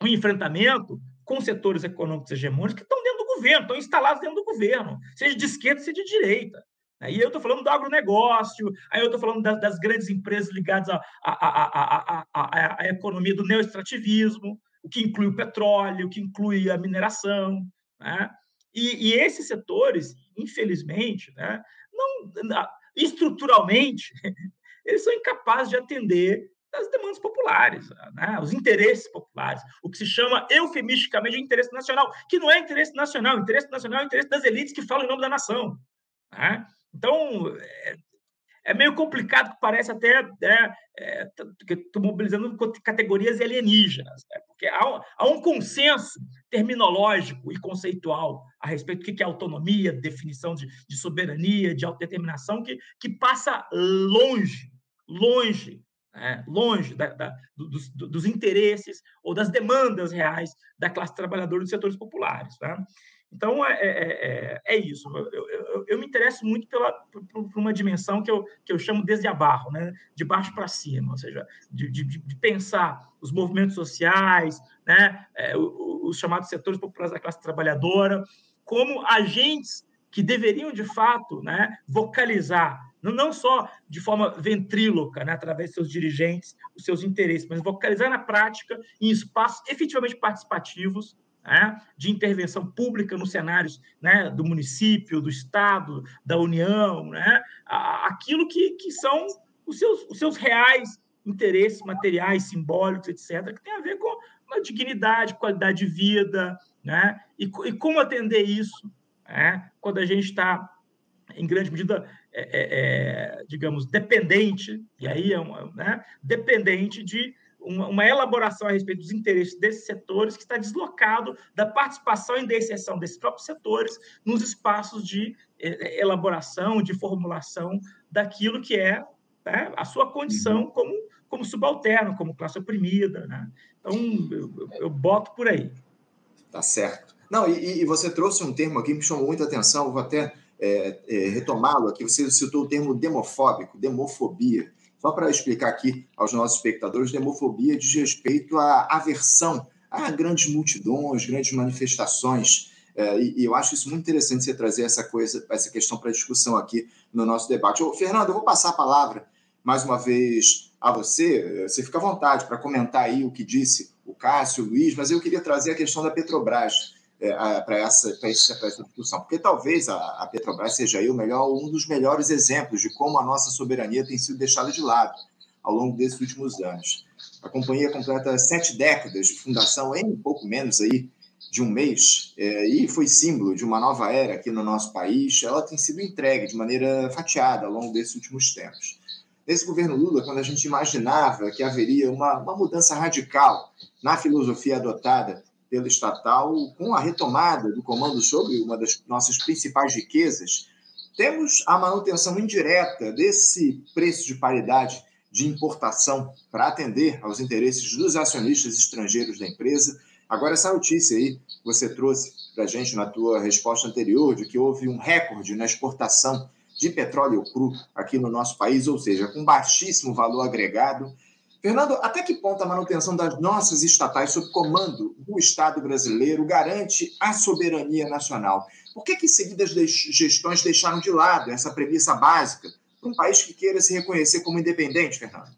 um enfrentamento com setores econômicos hegemônicos que estão dentro do governo, estão instalados dentro do governo, seja de esquerda, seja de direita. Né? E eu estou falando do agronegócio, aí eu estou falando das, das, grandes empresas ligadas à, à, à, à, economia do neoextrativismo, o que inclui o petróleo, o que inclui a mineração. Né? E, e, esses setores, infelizmente, né, não, estruturalmente, eles são incapazes de atender das demandas populares, né? os interesses populares, o que se chama eufemisticamente de interesse nacional, que não é interesse nacional, interesse nacional é interesse das elites que falam em nome da nação. Né? Então, é, é, meio complicado, parece até é, é, estou mobilizando categorias alienígenas, né? porque há, há, um consenso terminológico e conceitual a respeito do que é autonomia, definição de, de soberania, de autodeterminação, que, que passa longe, longe né? longe da, da, dos, dos, interesses ou das demandas reais da classe trabalhadora dos setores populares. Né? Então, é, é, é, é isso. Eu, eu, eu, me interesso muito pela, por, por, uma dimensão que eu, que eu chamo desde abaixo, né? de baixo para cima, ou seja, de, de, de, pensar os movimentos sociais, né? É, os chamados setores populares da classe trabalhadora, como agentes que deveriam, de fato, né, vocalizar, não só de forma ventríloca, né, através de seus dirigentes, os seus interesses, mas vocalizar na prática em espaços efetivamente participativos, né, de intervenção pública nos cenários né, do município, do Estado, da União, né, aquilo que, que são os seus, os seus reais interesses materiais, simbólicos, etc., que tem a ver com a dignidade, qualidade de vida, né, e, e como atender isso né, quando a gente está, em grande medida, é, é, é, digamos, dependente, e aí é uma, né, dependente de uma, uma, elaboração a respeito dos interesses desses setores que está deslocado da participação e da exceção desses próprios setores nos espaços de é, é, elaboração, de formulação daquilo que é né, a sua condição uhum. como, como subalterno, como classe oprimida. Né? Então, eu, eu boto por aí. Tá certo. Não, e, e, você trouxe um termo aqui que me chamou muita atenção, vou até é, é, retomá-lo aqui. Você citou o termo demofóbico, demofobia. Só para explicar aqui aos nossos espectadores, demofobia diz respeito à aversão a grandes multidões, grandes manifestações. É, e, eu acho isso muito interessante você trazer essa coisa, essa questão para discussão aqui no nosso debate. Ô, Fernando, eu vou passar a palavra mais uma vez a você. Você fica à vontade para comentar aí o que disse o Cássio, o Luiz, mas eu queria trazer a questão da Petrobras é, para essa, essa, essa discussão, porque talvez a, a, Petrobras seja aí o melhor, um dos melhores exemplos de como a nossa soberania tem sido deixada de lado ao longo desses últimos anos. A companhia completa sete décadas de fundação em pouco menos aí de um mês é, e foi símbolo de uma nova era aqui no nosso país. Ela tem sido entregue de maneira fatiada ao longo desses últimos tempos. Nesse governo Lula, quando a gente imaginava que haveria uma, uma mudança radical na filosofia adotada pelo estatal com a retomada do comando sobre uma das nossas principais riquezas, temos a manutenção indireta desse preço de paridade de importação para atender aos interesses dos acionistas estrangeiros da empresa. Agora, essa notícia aí que você trouxe para a gente na tua resposta anterior, de que houve um recorde na exportação de petróleo cru aqui no nosso país, ou seja, com baixíssimo valor agregado, Fernando, até que ponto a manutenção das nossas estatais sob comando do Estado brasileiro garante a soberania nacional? Por que, que seguidas gestões deixaram de lado essa premissa básica para um país que queira se reconhecer como independente, Fernando?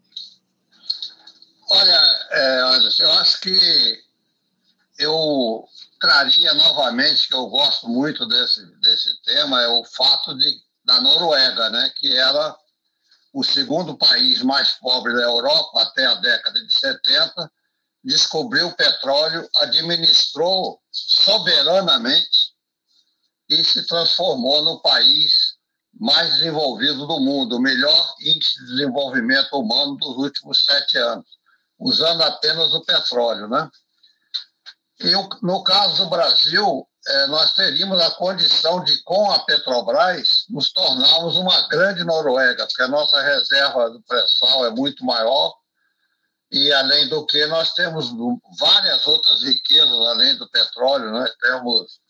Olha, é, eu acho que eu traria novamente, que eu gosto muito desse, desse tema, é o fato de, da Noruega, né, que era o segundo país mais pobre da Europa até a década de 70, descobriu o petróleo, administrou soberanamente e se transformou no país mais desenvolvido do mundo, o melhor índice de desenvolvimento humano dos últimos sete anos, usando apenas o petróleo. Né? E no caso do Brasil, nós teríamos a condição de, com a Petrobras, nos tornarmos uma grande Noruega, porque a nossa reserva do pré-sal é muito maior e, além do que, nós temos várias outras riquezas além do petróleo. Nós né? temos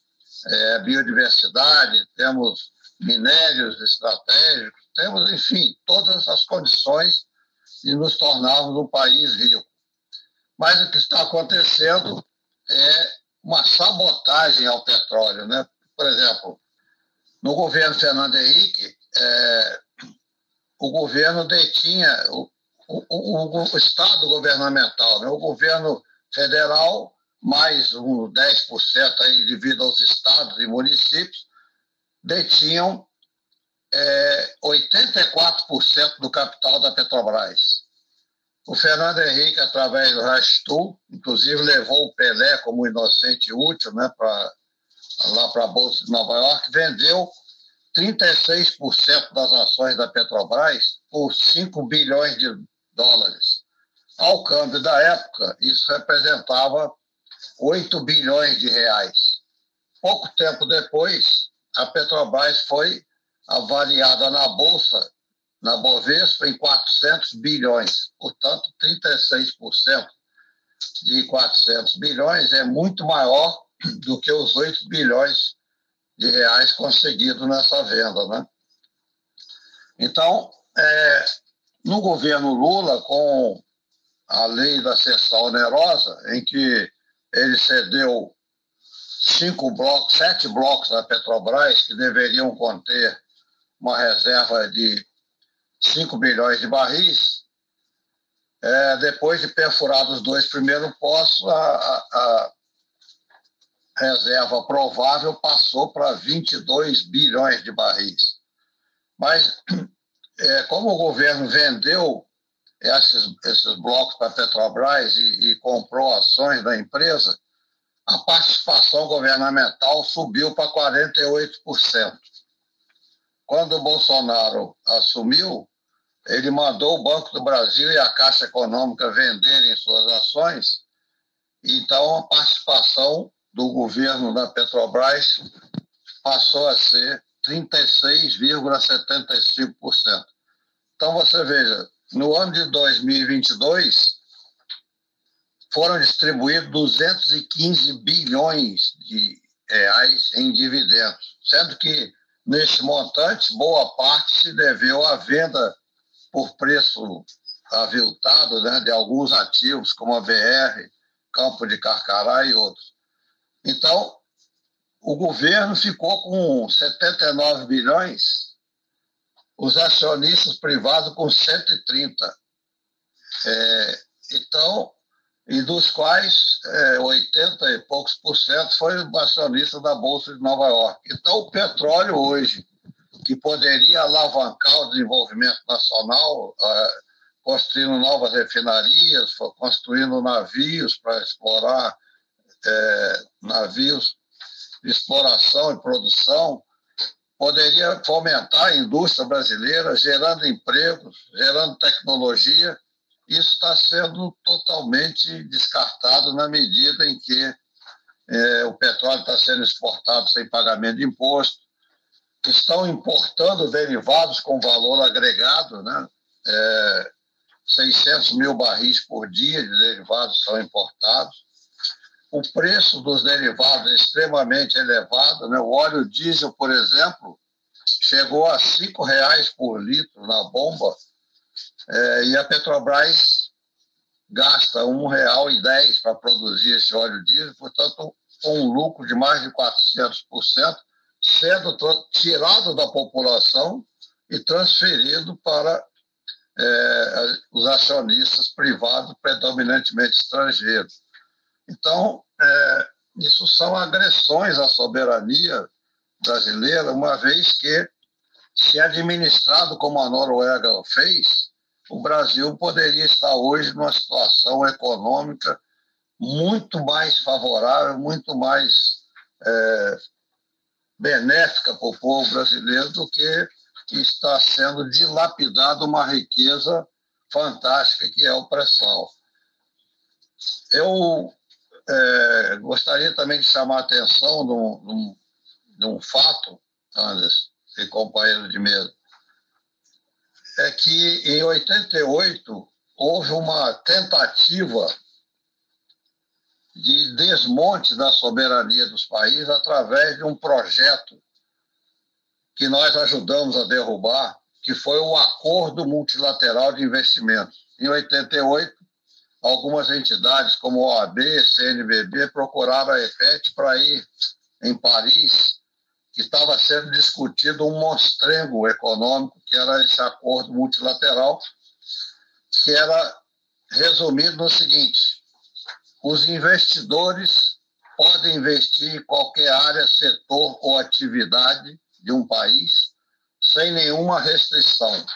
é, biodiversidade, temos minérios estratégicos, temos, enfim, todas as condições de nos tornarmos um país rico. Mas o que está acontecendo é uma sabotagem ao petróleo. Né? Por exemplo, no governo Fernando Henrique, é, o governo detinha o, o, o, o Estado governamental, né? o governo federal, mais um 10% aí devido aos estados e municípios, detinham é, 84% do capital da Petrobras. O Fernando Henrique, através do Rastul, inclusive levou o Pelé como inocente útil né, pra, lá para a Bolsa de Nova York, vendeu 36% das ações da Petrobras por 5 bilhões de dólares. Ao câmbio da época, isso representava 8 bilhões de reais. Pouco tempo depois, a Petrobras foi avaliada na Bolsa na Bovespa em 400 bilhões. Portanto, 36% de 400 bilhões é muito maior do que os 8 bilhões de reais conseguidos nessa venda. Né? Então, é, no governo Lula, com a lei da cessão onerosa, em que ele cedeu cinco blocos, sete blocos da Petrobras, que deveriam conter uma reserva de 5 bilhões de barris, é, depois de perfurados os dois primeiros poços, a, a, a reserva provável passou para 22 bilhões de barris. Mas, é, como o governo vendeu esses, esses blocos para a Petrobras e, e comprou ações da empresa, a participação governamental subiu para 48%. Quando o Bolsonaro assumiu, ele mandou o Banco do Brasil e a Caixa Econômica venderem suas ações, então a participação do governo da Petrobras passou a ser 36,75%. Então você veja, no ano de 2022 foram distribuídos 215 bilhões de reais em dividendos, sendo que nesse montante boa parte se deveu à venda por preço aviltado né, de alguns ativos, como a BR, Campo de Carcará e outros. Então, o governo ficou com 79 bilhões, os acionistas privados com 130. É, então, e dos quais é, 80 e poucos por cento foi acionista da Bolsa de Nova York. Então, o petróleo hoje que poderia alavancar o desenvolvimento nacional, uh, construindo novas refinarias, construindo navios para explorar é, navios de exploração e produção, poderia fomentar a indústria brasileira, gerando empregos, gerando tecnologia. Isso está sendo totalmente descartado na medida em que é, o petróleo está sendo exportado sem pagamento de imposto, estão importando derivados com valor agregado, né? É, 600 mil barris por dia de derivados são importados. O preço dos derivados é extremamente elevado. Né? O óleo diesel, por exemplo, chegou a R$ reais por litro na bomba é, e a Petrobras gasta R$ 1,10 para produzir esse óleo diesel, portanto, com um lucro de mais de 400%, sendo tirado da população e transferido para é, os acionistas privados, predominantemente estrangeiros. Então, é, isso são agressões à soberania brasileira, uma vez que, se administrado como a Noruega fez, o Brasil poderia estar hoje numa situação econômica muito mais favorável, muito mais é, benéfica para o povo brasileiro do que está sendo dilapidada uma riqueza fantástica que é o pré-sal. Eu é, gostaria também de chamar a atenção de um, de um fato, Anderson e companheiro de mesa, é que em 88 houve uma tentativa de desmonte da soberania dos países através de um projeto que nós ajudamos a derrubar, que foi o Acordo Multilateral de Investimentos. Em 88, algumas entidades como OAB, CNBB procuraram a EFET para ir em Paris, que estava sendo discutido um monstrengo econômico, que era esse acordo multilateral, que era resumido no seguinte: os investidores podem investir em qualquer área, setor ou atividade de um país sem nenhuma restrição.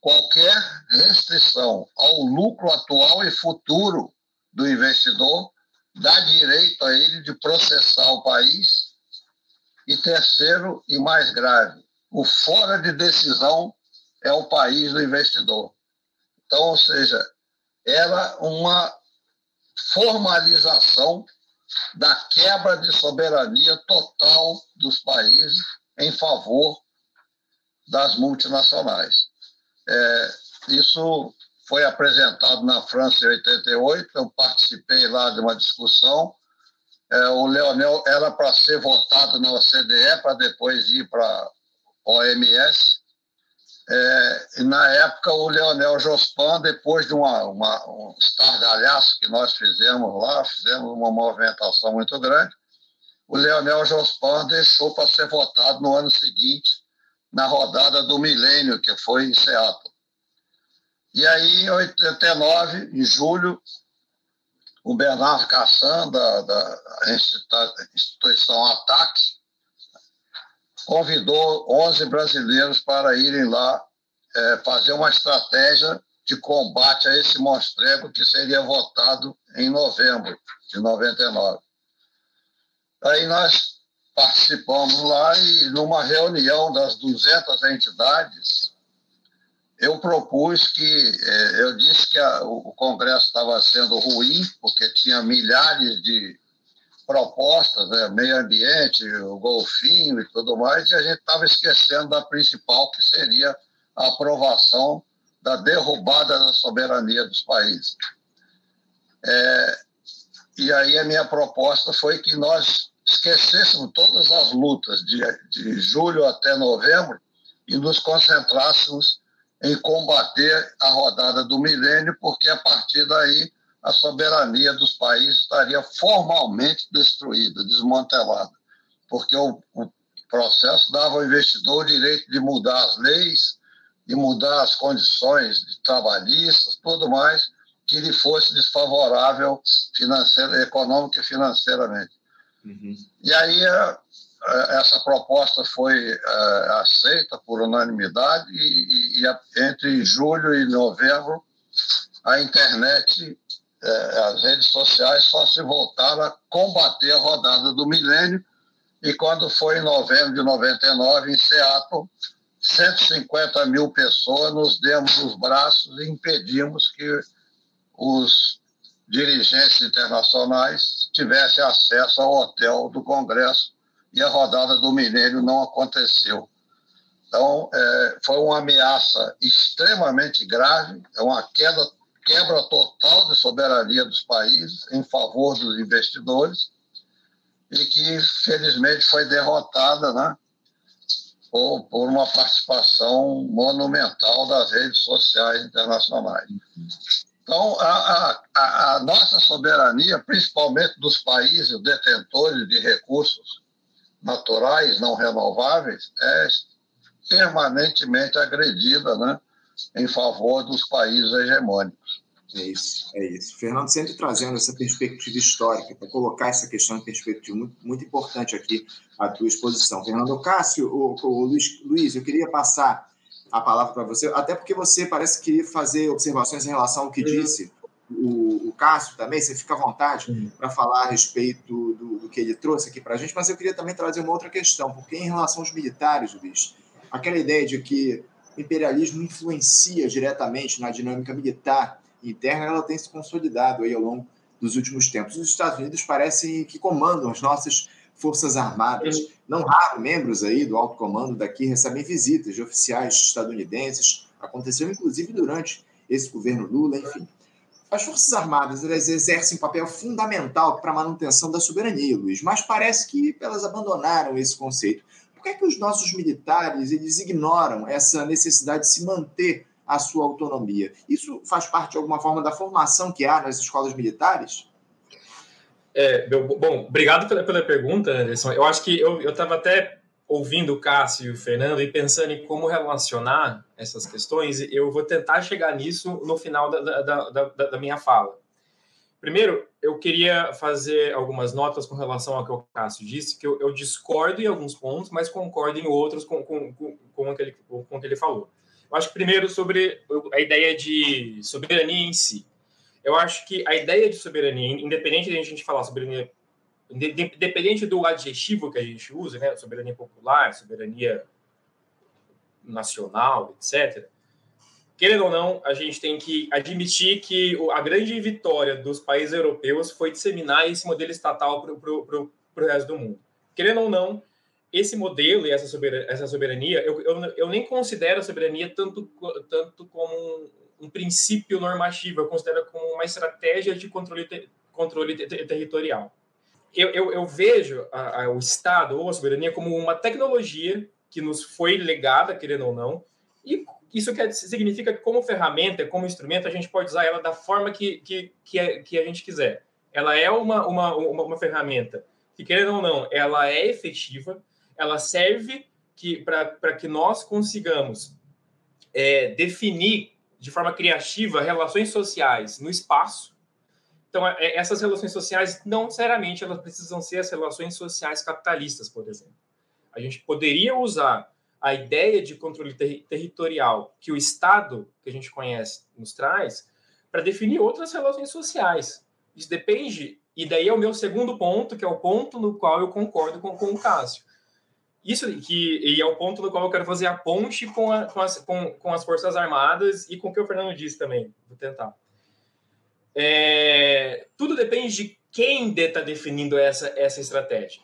Qualquer restrição ao lucro atual e futuro do investidor dá direito a ele de processar o país. E terceiro e mais grave, o fora de decisão é o país do investidor. Então, ou seja, era uma formalização da quebra de soberania total dos países em favor das multinacionais. É, isso foi apresentado na França em 88, eu participei lá de uma discussão. É, o Leonel era para ser votado na OCDE, para depois ir para a OMS. É, na época, o Leonel Jospin, depois de uma, uma, um estardalhaço que nós fizemos lá, fizemos uma movimentação muito grande, o Leonel Jospin deixou para ser votado no ano seguinte, na rodada do milênio, que foi em Seattle. E aí, em 89, em julho, o Bernardo Cassan, da, da instituição ATAC, convidou 11 brasileiros para irem lá é, fazer uma estratégia de combate a esse monstrego que seria votado em novembro de 99. Aí nós participamos lá e numa reunião das 200 entidades, eu propus que, é, eu disse que a, o Congresso estava sendo ruim, porque tinha milhares de propostas, né, meio ambiente, o golfinho e tudo mais, e a gente estava esquecendo da principal, que seria a aprovação da derrubada da soberania dos países. É, e aí a minha proposta foi que nós esquecêssemos todas as lutas de, de julho até novembro e nos concentrássemos em combater a rodada do milênio, porque a partir daí a soberania dos países estaria formalmente destruída, desmantelada, porque o, o processo dava ao investidor o direito de mudar as leis, de mudar as condições de trabalhistas, tudo mais que lhe fosse desfavorável financeira, econômica e financeiramente. Uhum. E aí é, é, essa proposta foi é, aceita por unanimidade e, e, entre julho e novembro a internet, as redes sociais só se voltaram a combater a rodada do milênio e quando foi em novembro de 99 em Seattle 150 mil pessoas nos demos os braços e impedimos que os dirigentes internacionais tivessem acesso ao hotel do Congresso e a rodada do milênio não aconteceu. Então, é, foi uma ameaça extremamente grave, é uma queda, quebra total de soberania dos países em favor dos investidores e que, felizmente, foi derrotada né, por, por uma participação monumental das redes sociais internacionais. Então, a, a, a, nossa soberania, principalmente dos países detentores de recursos naturais não renováveis é permanentemente agredida né, em favor dos países hegemônicos. É isso, é isso. Fernando sempre trazendo essa perspectiva histórica, para colocar essa questão em perspectiva, muito, muito importante aqui a tua exposição. Fernando Cássio, o, o Luiz, Luiz, eu queria passar a palavra para você, até porque você parece que fazer observações em relação ao que disse o, o Cássio também, você fica à vontade para falar a respeito do, do, que ele trouxe aqui para a gente, mas eu queria também trazer uma outra questão, porque em relação aos militares, Luiz, aquela ideia de que o imperialismo influencia diretamente na dinâmica militar interna, ela tem se consolidado aí ao longo dos últimos tempos. Os Estados Unidos parecem que comandam as nossas forças armadas. Não raro, membros aí do alto comando daqui recebem visitas de oficiais estadunidenses. Aconteceu, inclusive, durante esse governo Lula, enfim. As Forças Armadas elas exercem um papel fundamental para a manutenção da soberania, Luiz, mas parece que elas abandonaram esse conceito. Por que, é que os nossos militares eles ignoram essa necessidade de se manter a sua autonomia? Isso faz parte, de alguma forma, da formação que há nas escolas militares? É, bom, obrigado pela, pela pergunta, Anderson. Eu acho que eu estava até ouvindo o Cássio e o Fernando e pensando em como relacionar essas questões, eu vou tentar chegar nisso no final da, da, da, da, minha fala. Primeiro, eu queria fazer algumas notas com relação ao que o Cássio disse, que eu, eu discordo em alguns pontos, mas concordo em outros com, com, com, com, o que ele, com o que ele falou. Eu acho que, primeiro, sobre a ideia de soberania em si. Eu acho que a ideia de soberania, independente de a gente falar soberania independente do adjetivo que a gente usa, né, soberania popular, soberania nacional, etc., querendo ou não, a gente tem que admitir que a grande vitória dos países europeus foi disseminar esse modelo estatal para o resto do mundo. Querendo ou não, esse modelo e essa soberania, essa soberania eu, eu, eu, nem considero a soberania tanto, tanto como um, um, princípio normativo, eu considero como uma estratégia de controle, controle te, territorial. Eu, eu, eu vejo a, a, o Estado ou a soberania como uma tecnologia que nos foi legada, querendo ou não, e isso quer, significa que, como ferramenta, como instrumento, a gente pode usar ela da forma que, que, que, a, que a gente quiser. Ela é uma, uma, uma, uma ferramenta que, querendo ou não, ela é efetiva, ela serve para que nós consigamos é, definir de forma criativa relações sociais no espaço. Então, é, essas relações sociais, não necessariamente, elas precisam ser as relações sociais capitalistas, por exemplo. A gente poderia usar a ideia de controle ter territorial que o Estado, que a gente conhece, nos traz, para definir outras relações sociais. Isso depende, e daí é o meu segundo ponto, que é o ponto no qual eu concordo com, com o Cássio. Isso que e é o ponto no qual eu quero fazer a ponte com, a, com, as, com, com as Forças Armadas e com o que o Fernando disse também. Vou tentar. É, tudo depende de quem está definindo essa, essa estratégia.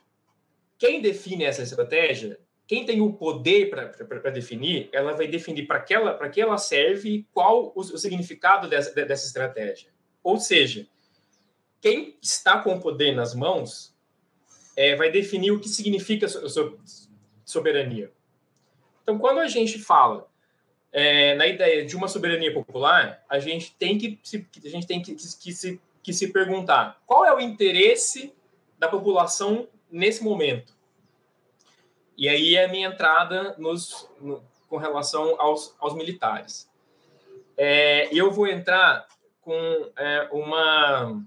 Quem define essa estratégia, quem tem o poder para definir, ela vai definir para que, ela, que ela serve e qual o, o significado dessa, dessa estratégia. Ou seja, quem está com o poder nas mãos é, vai definir o que significa soberania. Então, quando a gente fala é, na ideia de uma soberania popular, a gente tem que se, a gente tem que, que, que, se, que se perguntar qual é o interesse da população nesse momento. E aí é a minha entrada nos, no, com relação aos, aos militares. É, eu vou entrar com é, uma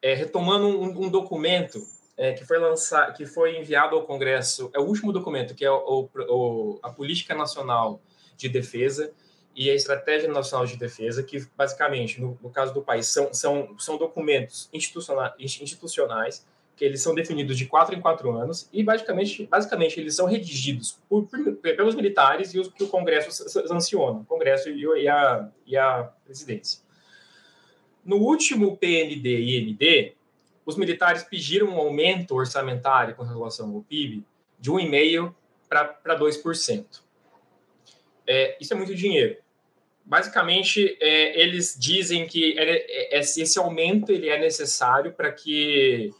é, retomando um, um documento é, que foi lançado, que foi enviado ao Congresso, é o último documento, que é o, o, a Política Nacional de Defesa e a Estratégia Nacional de Defesa, que basicamente, no, no caso do país, são, são, são documentos institucionais, institucionais que eles são definidos de quatro em quatro anos e basicamente, basicamente eles são redigidos por, por, pelos militares e os que o Congresso sanciona, o Congresso e a, e a presidência. No último PND e IND, os militares pediram um aumento orçamentário com relação ao PIB de 1,5% para 2%. É, isso é muito dinheiro. Basicamente, é, eles dizem que é, esse aumento ele é necessário para que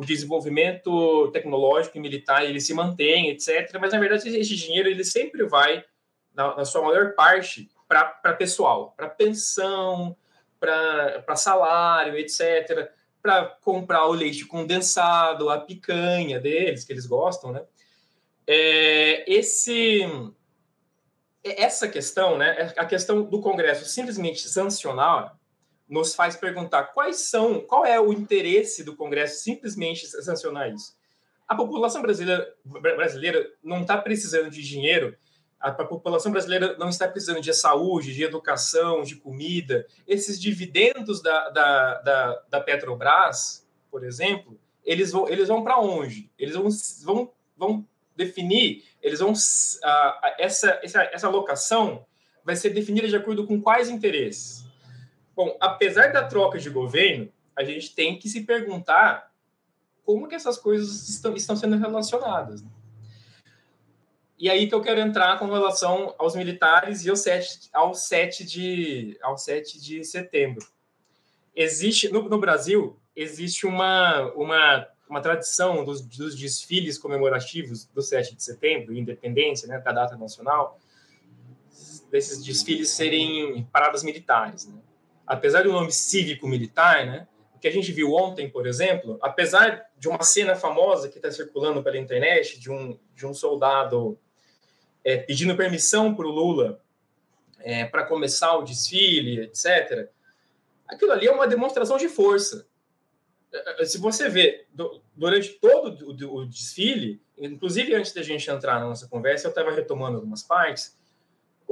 o desenvolvimento tecnológico e militar ele se mantenha, etc. Mas, na verdade, esse dinheiro ele sempre vai, na, na sua maior parte, para pessoal, para pensão, para salário, etc para comprar o leite condensado, a picanha deles, que eles gostam, né? É, esse, essa questão, né, a questão do Congresso simplesmente sancionar, nos faz perguntar quais são, qual é o interesse do Congresso simplesmente sancionar isso. A população brasileira, brasileira não está precisando de dinheiro a, população brasileira não está precisando de saúde, de educação, de comida. Esses dividendos da, da, da, da Petrobras, por exemplo, eles vão, eles vão para onde? Eles vão, vão, vão definir, eles vão. essa, essa, essa alocação vai ser definida de acordo com quais interesses? Bom, apesar da troca de governo, a gente tem que se perguntar como que essas coisas estão, estão sendo relacionadas. Né? E aí que eu quero entrar com relação aos militares e ao 7, ao 7, de, ao 7 de setembro. Existe, no, no Brasil, existe uma, uma, uma tradição dos, dos, desfiles comemorativos do 7 de setembro, independência, né, da data nacional, desses desfiles serem paradas militares. Né? Apesar do nome cívico-militar, né, o que a gente viu ontem, por exemplo, apesar de uma cena famosa que está circulando pela internet de um, de um soldado é, pedindo permissão para o Lula é, para começar o desfile, etc. Aquilo ali é uma demonstração de força. É, é, se você vê, durante todo o desfile, inclusive antes da gente entrar na nossa conversa, eu estava retomando algumas partes,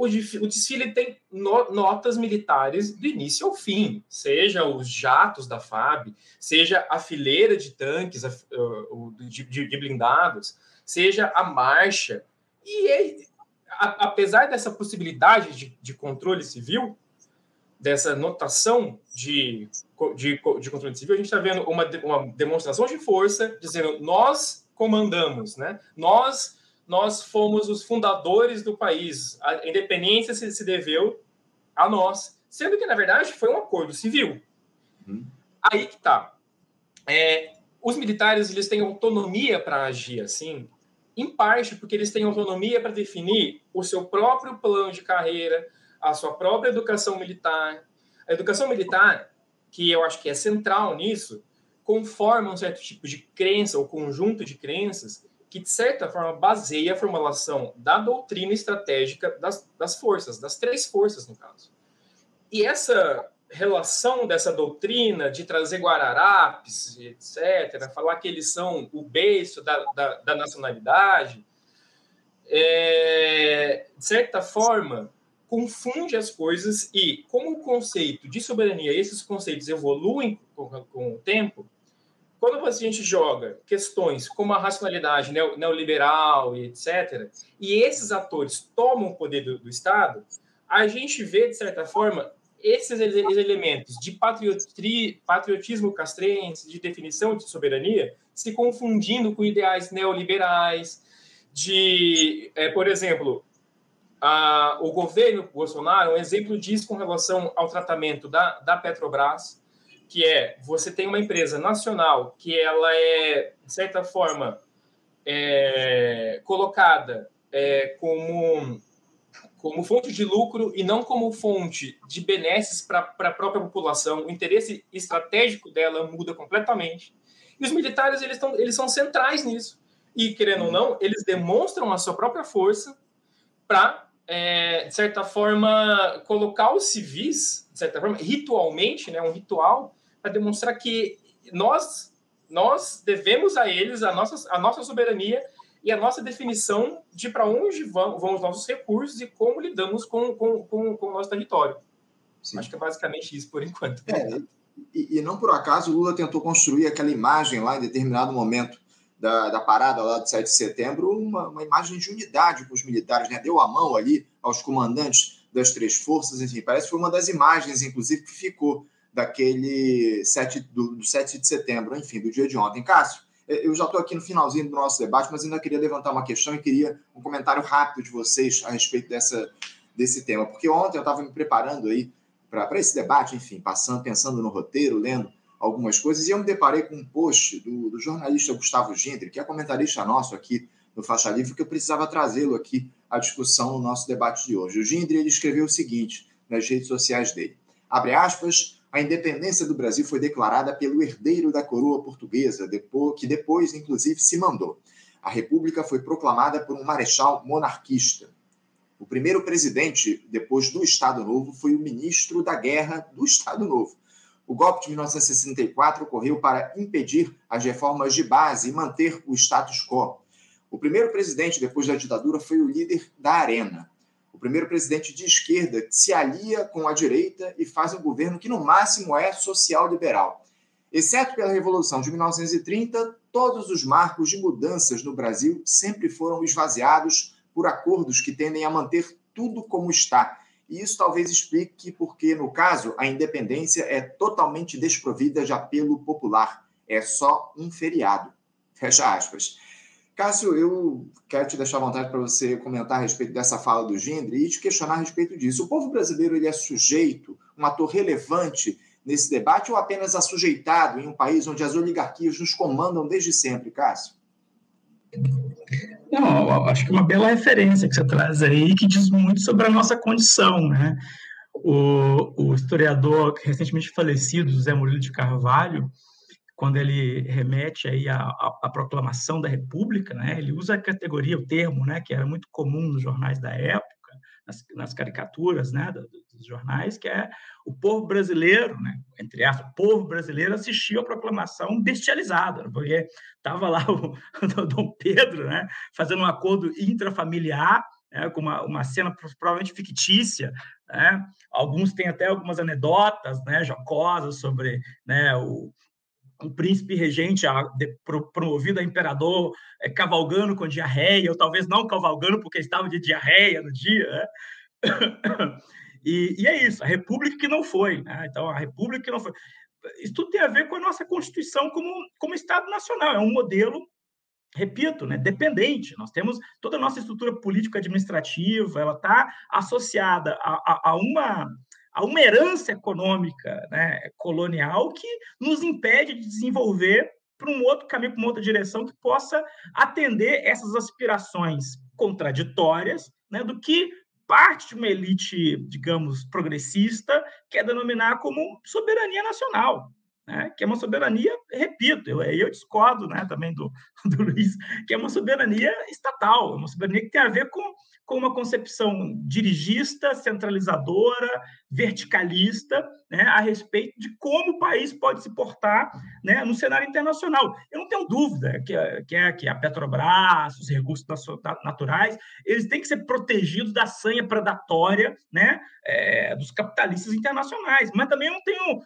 o desfile tem notas militares do início ao fim, seja os jatos da FAB, seja a fileira de tanques de blindados, seja a marcha, e a, apesar dessa possibilidade de, de, controle civil, dessa notação de, de, de controle civil, a gente está vendo uma, uma demonstração de força, dizendo nós comandamos, né? Nós nós fomos os fundadores do país. A independência se, se deveu a nós, sendo que na verdade foi um acordo civil. Uhum. Aí que tá. É, os militares eles têm autonomia para agir assim, em parte porque eles têm autonomia para definir o seu próprio plano de carreira, a sua própria educação militar. A educação militar, que eu acho que é central nisso, conforma um certo tipo de crença ou conjunto de crenças que, de certa forma, baseia a formulação da doutrina estratégica das, das forças, das três forças, no caso. E essa relação dessa doutrina de trazer Guararapes, etc., falar que eles são o berço da, da, da nacionalidade, é, de certa forma, confunde as coisas e, como o conceito de soberania, esses conceitos evoluem com, com o tempo, quando a gente joga questões como a racionalidade neoliberal e etc., e esses atores tomam o poder do, do Estado, a gente vê, de certa forma, esses elementos de patriotismo castrense, de definição de soberania, se confundindo com ideais neoliberais, de, é, por exemplo, a, o governo Bolsonaro, um exemplo disso com relação ao tratamento da, da Petrobras, que é você tem uma empresa nacional que ela é, de certa forma, é, colocada é, como como fonte de lucro e não como fonte de benesses para a própria população. O interesse estratégico dela muda completamente. E os militares eles, tão, eles são centrais nisso. E, querendo ou não, eles demonstram a sua própria força para, é, de certa forma, colocar os civis, de certa forma, ritualmente, né, um ritual, para demonstrar que nós, nós devemos a eles a nossa, a nossa soberania e a nossa definição de para onde vão, vão, os nossos recursos e como lidamos com, com, com, com o nosso território. Sim. Acho que é basicamente isso por enquanto. É, e, e, não por acaso Lula tentou construir aquela imagem lá em determinado momento da, da parada lá de 7 de setembro, uma, uma imagem de unidade com os militares, né? deu a mão ali aos comandantes das três forças, enfim, parece que foi uma das imagens, inclusive, que ficou daquele 7, do, do 7 de setembro, enfim, do dia de ontem. Cássio, eu já estou aqui no finalzinho do nosso debate, mas ainda queria levantar uma questão e queria um comentário rápido de vocês a respeito dessa, desse tema. Porque ontem eu estava me preparando aí para esse debate, enfim, passando, pensando no roteiro, lendo algumas coisas, e eu me deparei com um post do, do jornalista Gustavo Gindre, que é comentarista nosso aqui no Faixa Livre, que eu precisava trazê-lo aqui à discussão no nosso debate de hoje. O Gindre ele escreveu o seguinte nas redes sociais dele: abre aspas a independência do Brasil foi declarada pelo herdeiro da coroa portuguesa, que depois, inclusive, se mandou. A República foi proclamada por um marechal monarquista. O primeiro presidente, depois do Estado Novo, foi o ministro da Guerra do Estado Novo. O golpe de 1964 ocorreu para impedir as reformas de base e manter o status quo. O primeiro presidente, depois da ditadura, foi o líder da Arena o primeiro presidente de esquerda que se alia com a direita e faz um governo que, no máximo, é social-liberal. Exceto pela Revolução de 1930, todos os marcos de mudanças no Brasil sempre foram esvaziados por acordos que tendem a manter tudo como está. E isso talvez explique porque, no caso, a independência é totalmente desprovida de apelo popular. É só um feriado. Fecha aspas. Cássio, eu quero te deixar à vontade para você comentar a respeito dessa fala do Gindre e te questionar a respeito disso. O povo brasileiro ele é sujeito, um ator relevante nesse debate ou apenas assujeitado em um país onde as oligarquias nos comandam desde sempre, Cássio? Não, acho que é uma bela referência que você traz aí, que diz muito sobre a nossa condição, né? O, o historiador recentemente falecido, José Murilo de Carvalho, quando ele remete aí à, proclamação da República, né, ele usa a categoria, o termo, né, que era muito comum nos jornais da época, nas, nas caricaturas né, dos jornais, que é o povo brasileiro, né, entre aspas, o povo brasileiro assistiu à proclamação bestializada, porque estava lá o, o Dom Pedro né, fazendo um acordo intrafamiliar né, com uma, uma cena provavelmente fictícia. Né? Alguns têm até algumas anedotas né, jocosas sobre né, o, um príncipe regente a, de, pro, promovido a imperador é, cavalgando com diarreia, ou talvez não cavalgando porque estava de diarreia no dia. Né? e, e, é isso, a república que não foi. Né? Então, a república que não foi. Isso tudo tem a ver com a nossa Constituição como, como Estado Nacional. É um modelo repito, né, dependente. Nós temos toda a nossa estrutura político-administrativa, ela está associada a, a, a, uma a uma herança econômica né, colonial que nos impede de desenvolver para um outro caminho, para uma outra direção que possa atender essas aspirações contraditórias né, do que parte de uma elite, digamos, progressista quer denominar como soberania nacional né, que é uma soberania, repito, eu, eu discordo né, também do, do Luiz, que é uma soberania estatal, uma soberania que tem a ver com, com uma concepção dirigista, centralizadora, verticalista, né, a respeito de como o país pode se portar né, no cenário internacional. Eu não tenho dúvida que, que, é, que a Petrobras, os recursos naturais, eles têm que ser protegidos da sanha predatória né, é, dos capitalistas internacionais. Mas também eu não tenho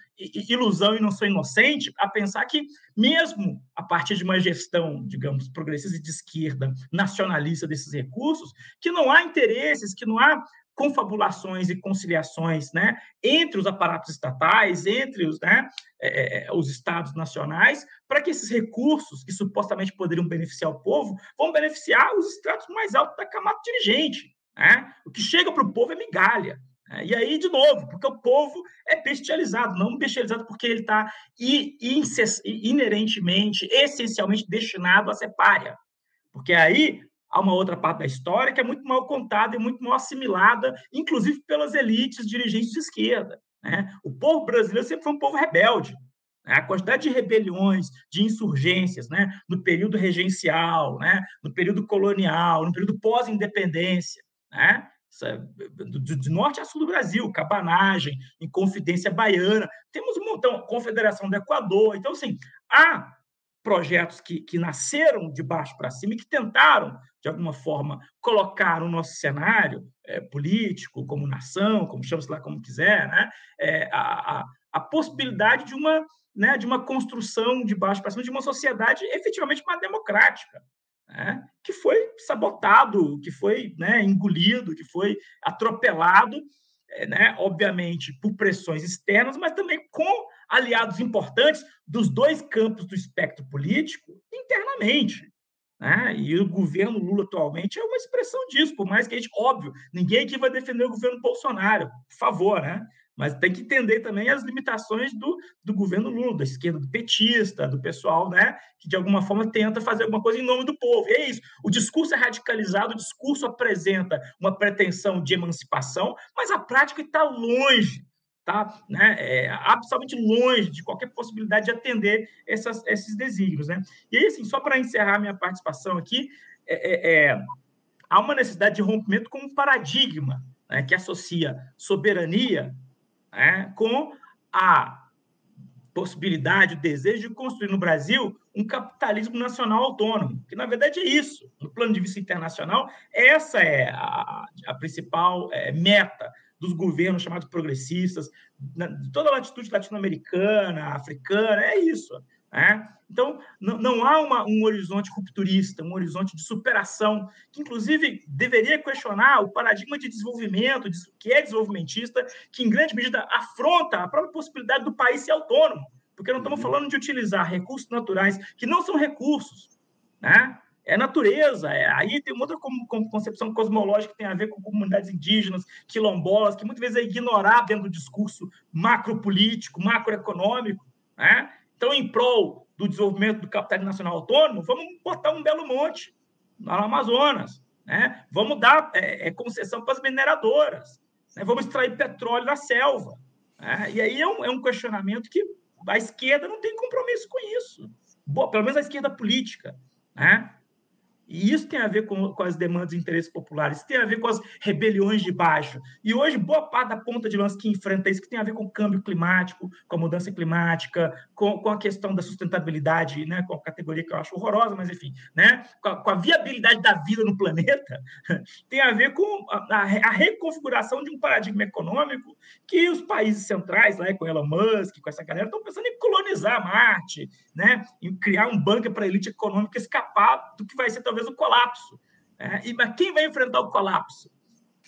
ilusão e não sou inocente a pensar que, mesmo a partir de uma gestão, digamos, progressista de esquerda, nacionalista desses recursos, que não há interesses, que não há confabulações e conciliações né, entre os aparatos estatais, entre os, né, é, os estados nacionais, para que esses recursos que supostamente poderiam beneficiar o povo vão beneficiar os estratos mais altos da camada dirigente. Né? O que chega para o povo é migalha. Né? E aí, de novo, porque o povo é bestializado, não bestializado porque ele está inerentemente, essencialmente destinado a ser párea. Porque aí há uma outra parte da história que é muito mal contada e muito mal assimilada, inclusive pelas elites dirigentes de esquerda. Né? O povo brasileiro sempre foi um povo rebelde. Né? A quantidade de rebeliões, de insurgências, né? no período regencial, né? no período colonial, no período pós-independência, né? de norte a sul do Brasil, cabanagem, Inconfidência Baiana, temos um montão, Confederação do Equador. Então, assim, há projetos que, que nasceram de baixo para cima e que tentaram, de alguma forma, colocar o nosso cenário é, político, como nação, como chama-se lá como quiser, né? É, a, a, a, possibilidade de uma, né, de uma construção de baixo para cima de uma sociedade efetivamente mais democrática. Né? que foi sabotado, que foi né, engolido, que foi atropelado, né, obviamente, por pressões externas, mas também com aliados importantes dos dois campos do espectro político internamente. Né? E o governo Lula atualmente é uma expressão disso, por mais que a gente, óbvio, ninguém aqui vai defender o governo Bolsonaro, por favor, né? Mas tem que entender também as limitações do, do governo Lula, da esquerda, do petista, do pessoal, né? Que de alguma forma tenta fazer alguma coisa em nome do povo. E é isso. O discurso é radicalizado, o discurso apresenta uma pretensão de emancipação, mas a prática está longe está né, é, absolutamente longe de qualquer possibilidade de atender essas, esses desígnios. Né? E aí, assim, só para encerrar minha participação aqui, é, é, é, há uma necessidade de rompimento com um paradigma né, que associa soberania né, com a possibilidade, o desejo de construir no Brasil um capitalismo nacional autônomo, que na verdade é isso. No plano de vista internacional, essa é a, a principal é, meta dos governos chamados progressistas, de toda a latitude latino-americana, africana, é isso. Né? Então, não, não há uma, um horizonte rupturista, um horizonte de superação, que inclusive deveria questionar o paradigma de desenvolvimento, de, que é desenvolvimentista, que em grande medida afronta a própria possibilidade do país ser autônomo, porque não estamos uhum. falando de utilizar recursos naturais que não são recursos, né? é natureza. É, aí tem uma outra concepção cosmológica que tem a ver com comunidades indígenas, quilombolas, que muitas vezes é ignorada dentro do discurso macropolítico, macroeconômico. Né? Então, em prol do desenvolvimento do capitalismo nacional autônomo, vamos botar um belo monte no Amazonas. Né? Vamos dar é, é, concessão para as mineradoras. Né? Vamos extrair petróleo da selva. Né? E aí é um, é um questionamento que a esquerda não tem compromisso com isso. Boa, pelo menos a esquerda política. Né? E isso tem a ver com, com as demandas de interesses populares, tem a ver com as rebeliões de baixo. E hoje, boa parte da ponta de lança que enfrenta isso, que tem a ver com o câmbio climático, com a mudança climática, com, com a questão da sustentabilidade, né, com a categoria que eu acho horrorosa, mas enfim, né, com a, com a viabilidade da vida no planeta, tem a ver com a, a, reconfiguração de um paradigma econômico que os países centrais, lá, com Elon Musk, com essa galera, estão pensando em colonizar Marte, né, em criar um bunker para a elite econômica escapar do que vai ser talvez o colapso. Né? E, mas quem vai enfrentar o colapso?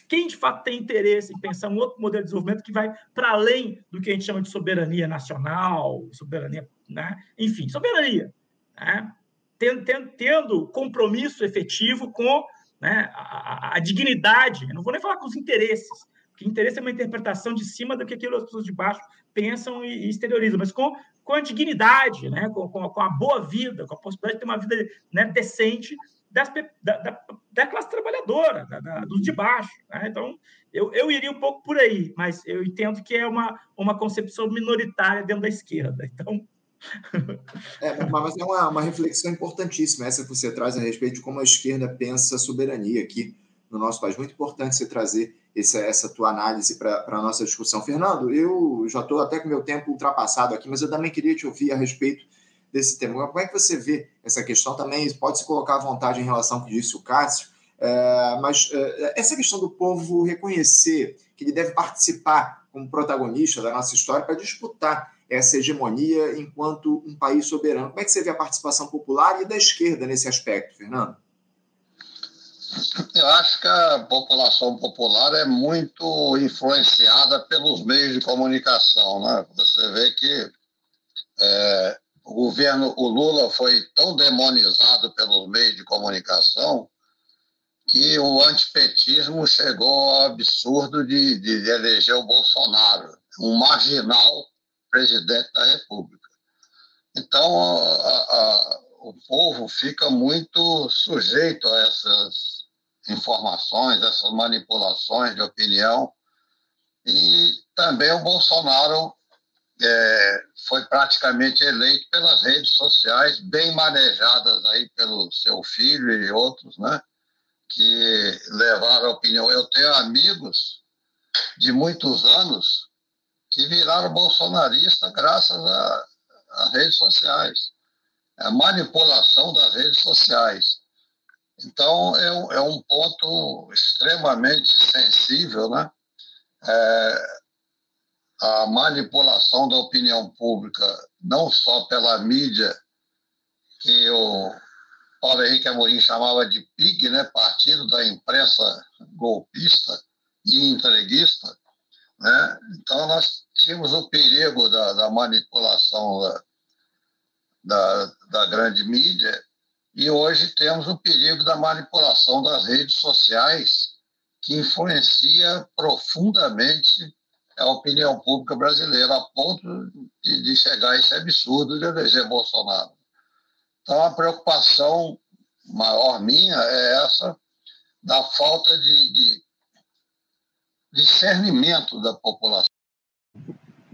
Quem de fato tem interesse em pensar um outro modelo de desenvolvimento que vai para além do que a gente chama de soberania nacional, soberania, né? enfim, soberania. Né? tendo, tendo compromisso efetivo com né, a, a, dignidade. Eu não vou nem falar com os interesses, porque interesse é uma interpretação de cima do que aquilo as pessoas de baixo pensam e, e exteriorizam, mas com, com a dignidade, né, com, com, com, a boa vida, com a possibilidade de ter uma vida né, decente das, da, da, da, classe trabalhadora, da, da, dos de baixo. Né? Então, eu, eu iria um pouco por aí, mas eu entendo que é uma, uma concepção minoritária dentro da esquerda. Então, é, mas é uma, uma reflexão importantíssima essa que você traz a respeito de como a esquerda pensa a soberania aqui no nosso país. Muito importante você trazer essa, essa tua análise para a nossa discussão. Fernando, eu já estou até com meu tempo ultrapassado aqui, mas eu também queria te ouvir a respeito desse tema. Como é que você vê essa questão também? Pode se colocar à vontade em relação ao que disse o Cássio, é, mas é, essa questão do povo reconhecer que ele deve participar como protagonista da nossa história para disputar essa hegemonia enquanto um país soberano. Como é que você vê a participação popular e da esquerda nesse aspecto, Fernando? Eu acho que a população popular é muito influenciada pelos meios de comunicação. Né? Você vê que é, o governo, o Lula foi tão demonizado pelos meios de comunicação que o antipetismo chegou ao absurdo de, de eleger o Bolsonaro, um marginal presidente da República. Então, a, a, o povo fica muito sujeito a essas informações, essas manipulações de opinião. E também o Bolsonaro é, foi praticamente eleito pelas redes sociais, bem manejadas aí pelo seu filho e outros, né? Que levaram a opinião. Eu tenho amigos de muitos anos que viraram bolsonaristas graças às redes sociais, a manipulação das redes sociais. Então, é é um ponto extremamente sensível, né? É, a manipulação da opinião pública, não só pela mídia, que o Paulo Henrique Amorim chamava de PIG, né? Partido da Imprensa Golpista e Entreguista, né? Então, nós tínhamos o perigo da, da manipulação da, da, da grande mídia e hoje temos o perigo da manipulação das redes sociais que influencia profundamente a opinião pública brasileira a ponto de, de chegar a esse absurdo de eleger Bolsonaro. Então, a preocupação maior minha é essa da falta de, de discernimento da população.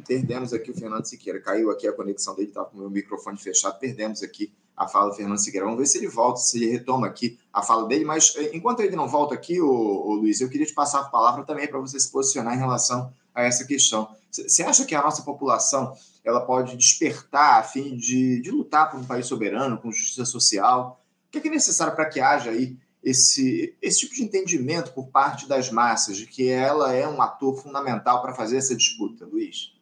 Perdemos aqui o Fernando Siqueira. Caiu aqui a conexão dele, estava com o meu microfone fechado. Perdemos aqui a fala do Fernando Siqueira. Vamos ver se ele volta, se ele retoma aqui a fala dele. Mas eh, enquanto ele não volta aqui, o, Luiz, eu queria te passar a palavra também para você se posicionar em relação a essa questão. Você acha que a nossa população ela pode despertar a fim de, de lutar por um país soberano, com justiça social? O que é, que é necessário para que haja aí esse, esse tipo de entendimento por parte das massas de que ela é um ator fundamental para fazer essa disputa, Luiz?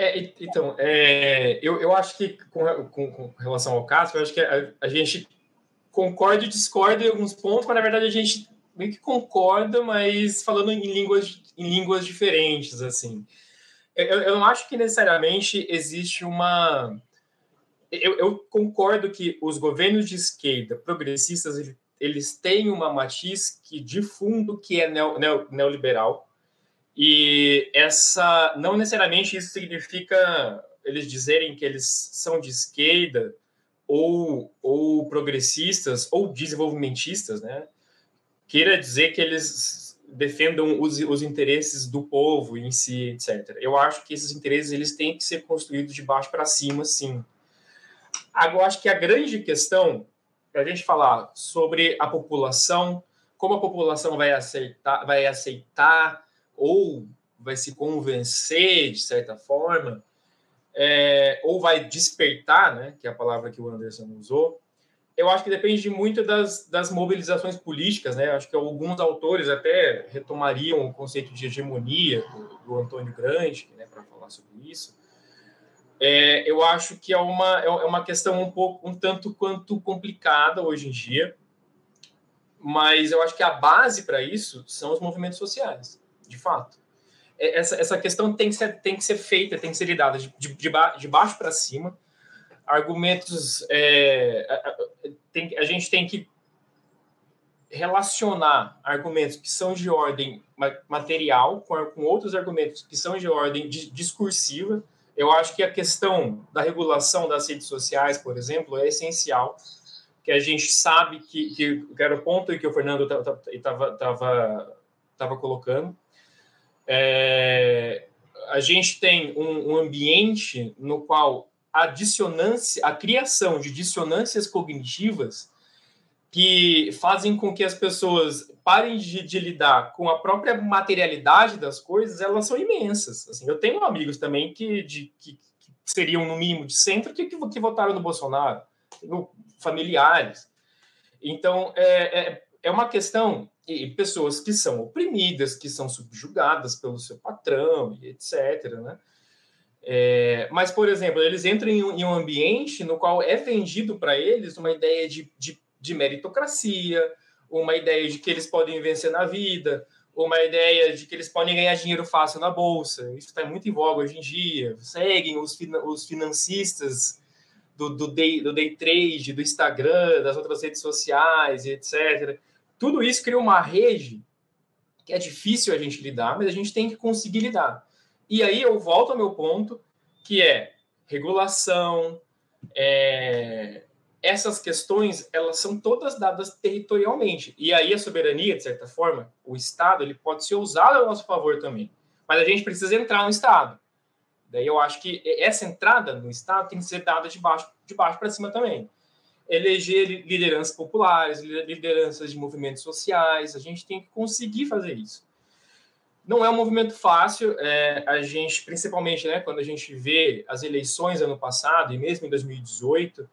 É, então, é, eu, eu acho que com, com, com, relação ao caso, eu acho que a, a, gente concorda e discorda em alguns pontos, mas na verdade a gente meio que concorda, mas falando em línguas, em línguas diferentes, assim. Eu, eu não acho que necessariamente existe uma... Eu, eu concordo que os governos de esquerda progressistas eles têm uma matiz que de fundo que é neo, neo, neoliberal e essa não necessariamente isso significa eles dizerem que eles são de esquerda ou, ou progressistas ou desenvolvimentistas, né? Queira dizer que eles defendam os, os interesses do povo em si, etc. Eu acho que esses interesses eles têm que ser construídos de baixo para cima, sim. Agora, acho que a grande questão para a gente falar sobre a população, como a população vai aceitar, vai aceitar ou vai se convencer de certa forma, é, ou vai despertar, né, que é a palavra que o Anderson usou. Eu acho que depende muito das, das mobilizações políticas, né? Acho que alguns autores até retomariam o conceito de hegemonia do, do Antônio Gramsci, né, para falar sobre isso é, eu acho que é uma, é, é uma questão um pouco um tanto quanto complicada hoje em dia, mas eu acho que a base para isso são os movimentos sociais, de fato. É, essa, essa questão tem que, ser, tem que ser feita, tem que ser lidada de, de, de baixo para cima. argumentos. É, a, tem, a gente tem que relacionar argumentos que são de ordem material com, com outros argumentos que são de ordem discursiva. Eu acho que a questão da regulação das redes sociais, por exemplo, é essencial, que a gente sabe que, que, que era o ponto que o Fernando estava colocando. É, a gente tem um, um ambiente no qual a dissonância, a criação de dissonâncias cognitivas que fazem com que as pessoas parem de, de, lidar com a própria materialidade das coisas, elas são imensas. Assim, eu tenho amigos também que, de, que, que seriam, no mínimo, de centro, que, que votaram no Bolsonaro, familiares. Então, é, é, é uma questão e pessoas que são oprimidas, que são subjugadas pelo seu patrão, e etc. Né? É, mas, por exemplo, eles entram em um, em um ambiente no qual é vendido para eles uma ideia de, de de meritocracia, uma ideia de que eles podem vencer na vida, uma ideia de que eles podem ganhar dinheiro fácil na bolsa. Isso está muito em voga hoje em dia. Seguem os, os financistas do, do, day, do day trade, do Instagram, das outras redes sociais, etc. Tudo isso cria uma rede que é difícil a gente lidar, mas a gente tem que conseguir lidar. E aí eu volto ao meu ponto, que é regulação, é, essas questões elas são todas dadas territorialmente. E aí a soberania de certa forma o estado ele pode ser usado a nosso favor também. Mas a gente precisa entrar no estado. Daí eu acho que essa entrada no estado tem que ser dada de baixo de baixo para cima também eleger lideranças populares lideranças de movimentos sociais a gente tem que conseguir fazer isso não é um movimento fácil é, a gente principalmente né quando a gente vê as eleições ano passado e mesmo em 2018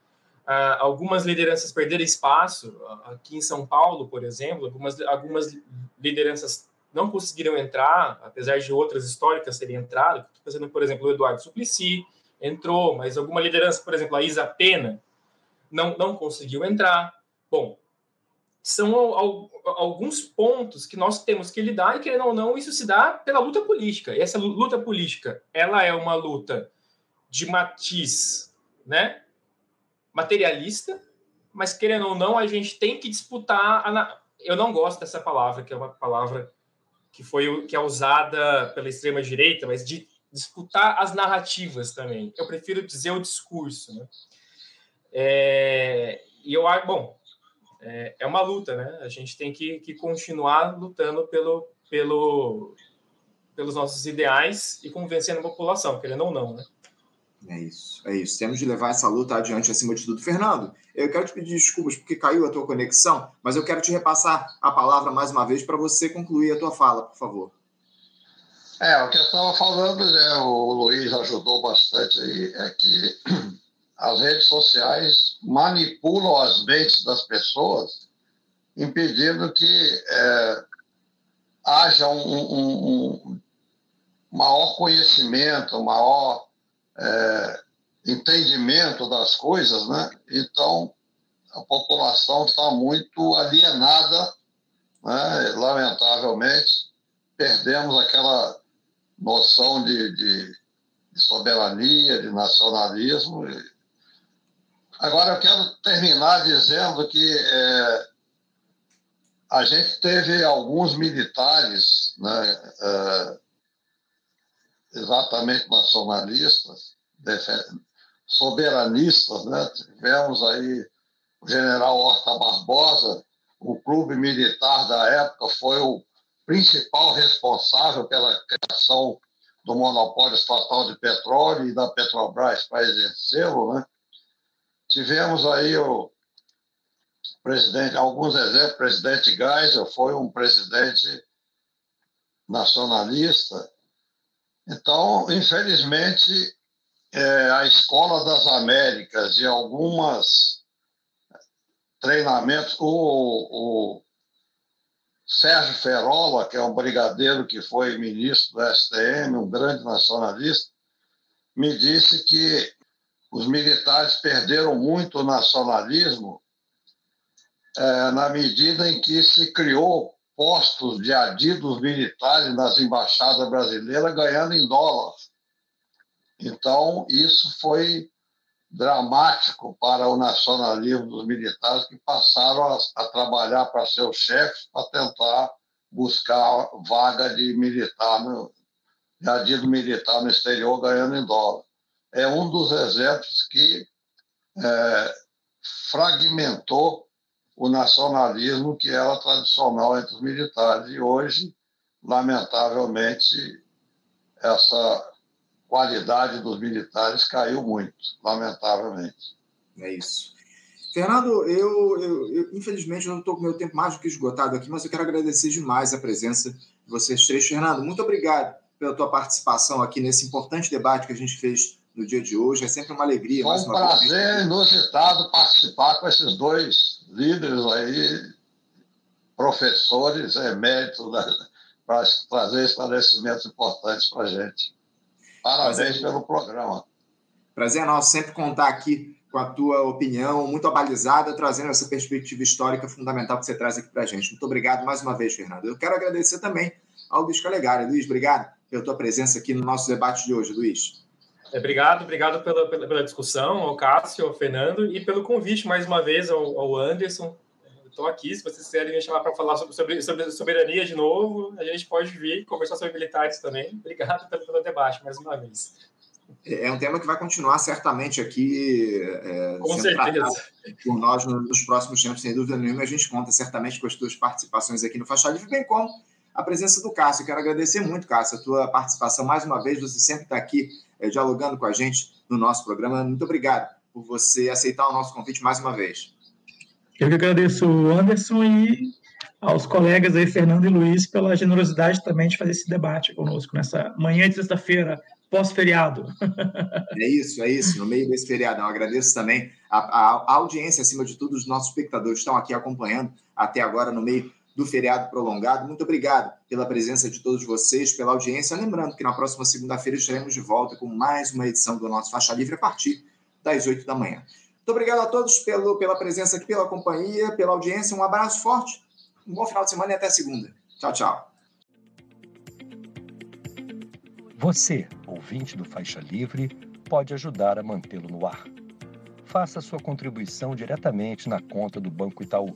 Uh, algumas lideranças perderam espaço. Aqui em São Paulo, por exemplo, algumas, algumas lideranças não conseguiram entrar, apesar de outras históricas terem entrado. Pensando, por exemplo, o Eduardo Suplicy entrou, mas alguma liderança, por exemplo, a Isa Pena, não, não conseguiu entrar. Bom, são al, al, alguns pontos que nós temos que lidar e, querendo ou não, isso se dá pela luta política. E essa luta política, ela é uma luta de matiz, né? materialista, mas querendo ou não, a gente tem que disputar. A... Eu não gosto dessa palavra, que é uma palavra que foi que é usada pela extrema direita, mas de disputar as narrativas também. Eu prefiro dizer o discurso, né? É, e eu acho, bom, é, é, uma luta, né? A gente tem que, que continuar lutando pelo, pelo, pelos nossos ideais e convencendo a população, querendo ou não, né? É isso, é isso. Temos de levar essa luta adiante acima de tudo. Fernando, eu quero te pedir desculpas porque caiu a tua conexão, mas eu quero te repassar a palavra mais uma vez para você concluir a tua fala, por favor. É, o que eu estava falando, né, o Luiz ajudou bastante aí, é que as redes sociais manipulam as mentes das pessoas, impedindo que é, haja um, um, um maior conhecimento, maior é, entendimento das coisas, né? Então, a população está muito alienada, né? lamentavelmente, perdemos aquela noção de, de, de soberania, de nacionalismo. Agora, eu quero terminar dizendo que é, a gente teve alguns militares, né, é, exatamente nacionalistas, soberanistas, né? Tivemos aí o general Horta Barbosa, o clube militar da época foi o principal responsável pela criação do monopólio estatal de petróleo e da Petrobras para exercê-lo, né? Tivemos aí o presidente, alguns exemplos, o presidente Geisel foi um presidente nacionalista, então, infelizmente, é, a Escola das Américas e algumas treinamentos, o, o Sérgio Ferola, que é um brigadeiro que foi ministro do STM, um grande nacionalista, me disse que os militares perderam muito o nacionalismo é, na medida em que se criou postos de adidos militares nas embaixadas brasileiras ganhando em dólar. Então, isso foi dramático para o nacionalismo dos militares que passaram a, a trabalhar para seus chefes para tentar buscar vaga de militar, no, de adido militar no exterior ganhando em dólar. É um dos exemplos que é, fragmentou o nacionalismo que era tradicional entre os militares. E hoje, lamentavelmente, essa qualidade dos militares caiu muito, lamentavelmente. É isso. Fernando, eu, eu, eu infelizmente não estou com meu tempo mais do que esgotado aqui, mas eu quero agradecer demais a presença de vocês três. Fernando, muito obrigado pela tua participação aqui nesse importante debate que a gente fez no dia de hoje. É sempre uma alegria. Foi um prazer vez. inusitado participar com esses dois líderes aí, professores eméritos, né, para trazer esclarecimentos importantes para a gente. Parabéns Prazer. pelo programa. Prazer é nosso sempre contar aqui com a tua opinião muito abalizada, trazendo essa perspectiva histórica fundamental que você traz aqui para a gente. Muito obrigado mais uma vez, Fernando. Eu quero agradecer também ao Luiz Calegari. Luiz, obrigado pela tua presença aqui no nosso debate de hoje, Luiz. É, obrigado, obrigado pela, pela, pela, discussão, ao Cássio, ao Fernando, e pelo convite mais uma vez ao, ao Anderson estou aqui. Se vocês quiserem me chamar para falar sobre, sobre, sobre, soberania de novo, a gente pode vir conversar sobre militares também. Obrigado pelo, pelo debate mais uma vez. É, é um tema que vai continuar certamente aqui é, Com certeza. por nós nos próximos tempos, sem dúvida nenhuma. A gente conta certamente com as tuas participações aqui no Faixa Livre, bem como a presença do Cássio. quero agradecer muito, Cássio, a tua participação mais uma vez. Você sempre está aqui é, dialogando com a gente no nosso programa. Muito obrigado por você aceitar o nosso convite mais uma vez. Eu que agradeço o Anderson e aos colegas aí, Fernando e Luiz, pela generosidade também de fazer esse debate conosco nessa manhã de sexta-feira, pós-feriado. É isso, é isso, no meio desse feriado. Eu agradeço também a, a, a, audiência, acima de tudo, os nossos espectadores que estão aqui acompanhando até agora no meio do feriado prolongado. Muito obrigado pela presença de todos vocês, pela audiência. Lembrando que na próxima segunda-feira estaremos de volta com mais uma edição do nosso Faixa Livre a partir das 8 da manhã. Muito obrigado a todos pelo, pela presença aqui, pela companhia, pela audiência. Um abraço forte, um bom final de semana e até segunda. Tchau, tchau. Você, ouvinte do Faixa Livre, pode ajudar a mantê-lo no ar. Faça sua contribuição diretamente na conta do Banco Itaú,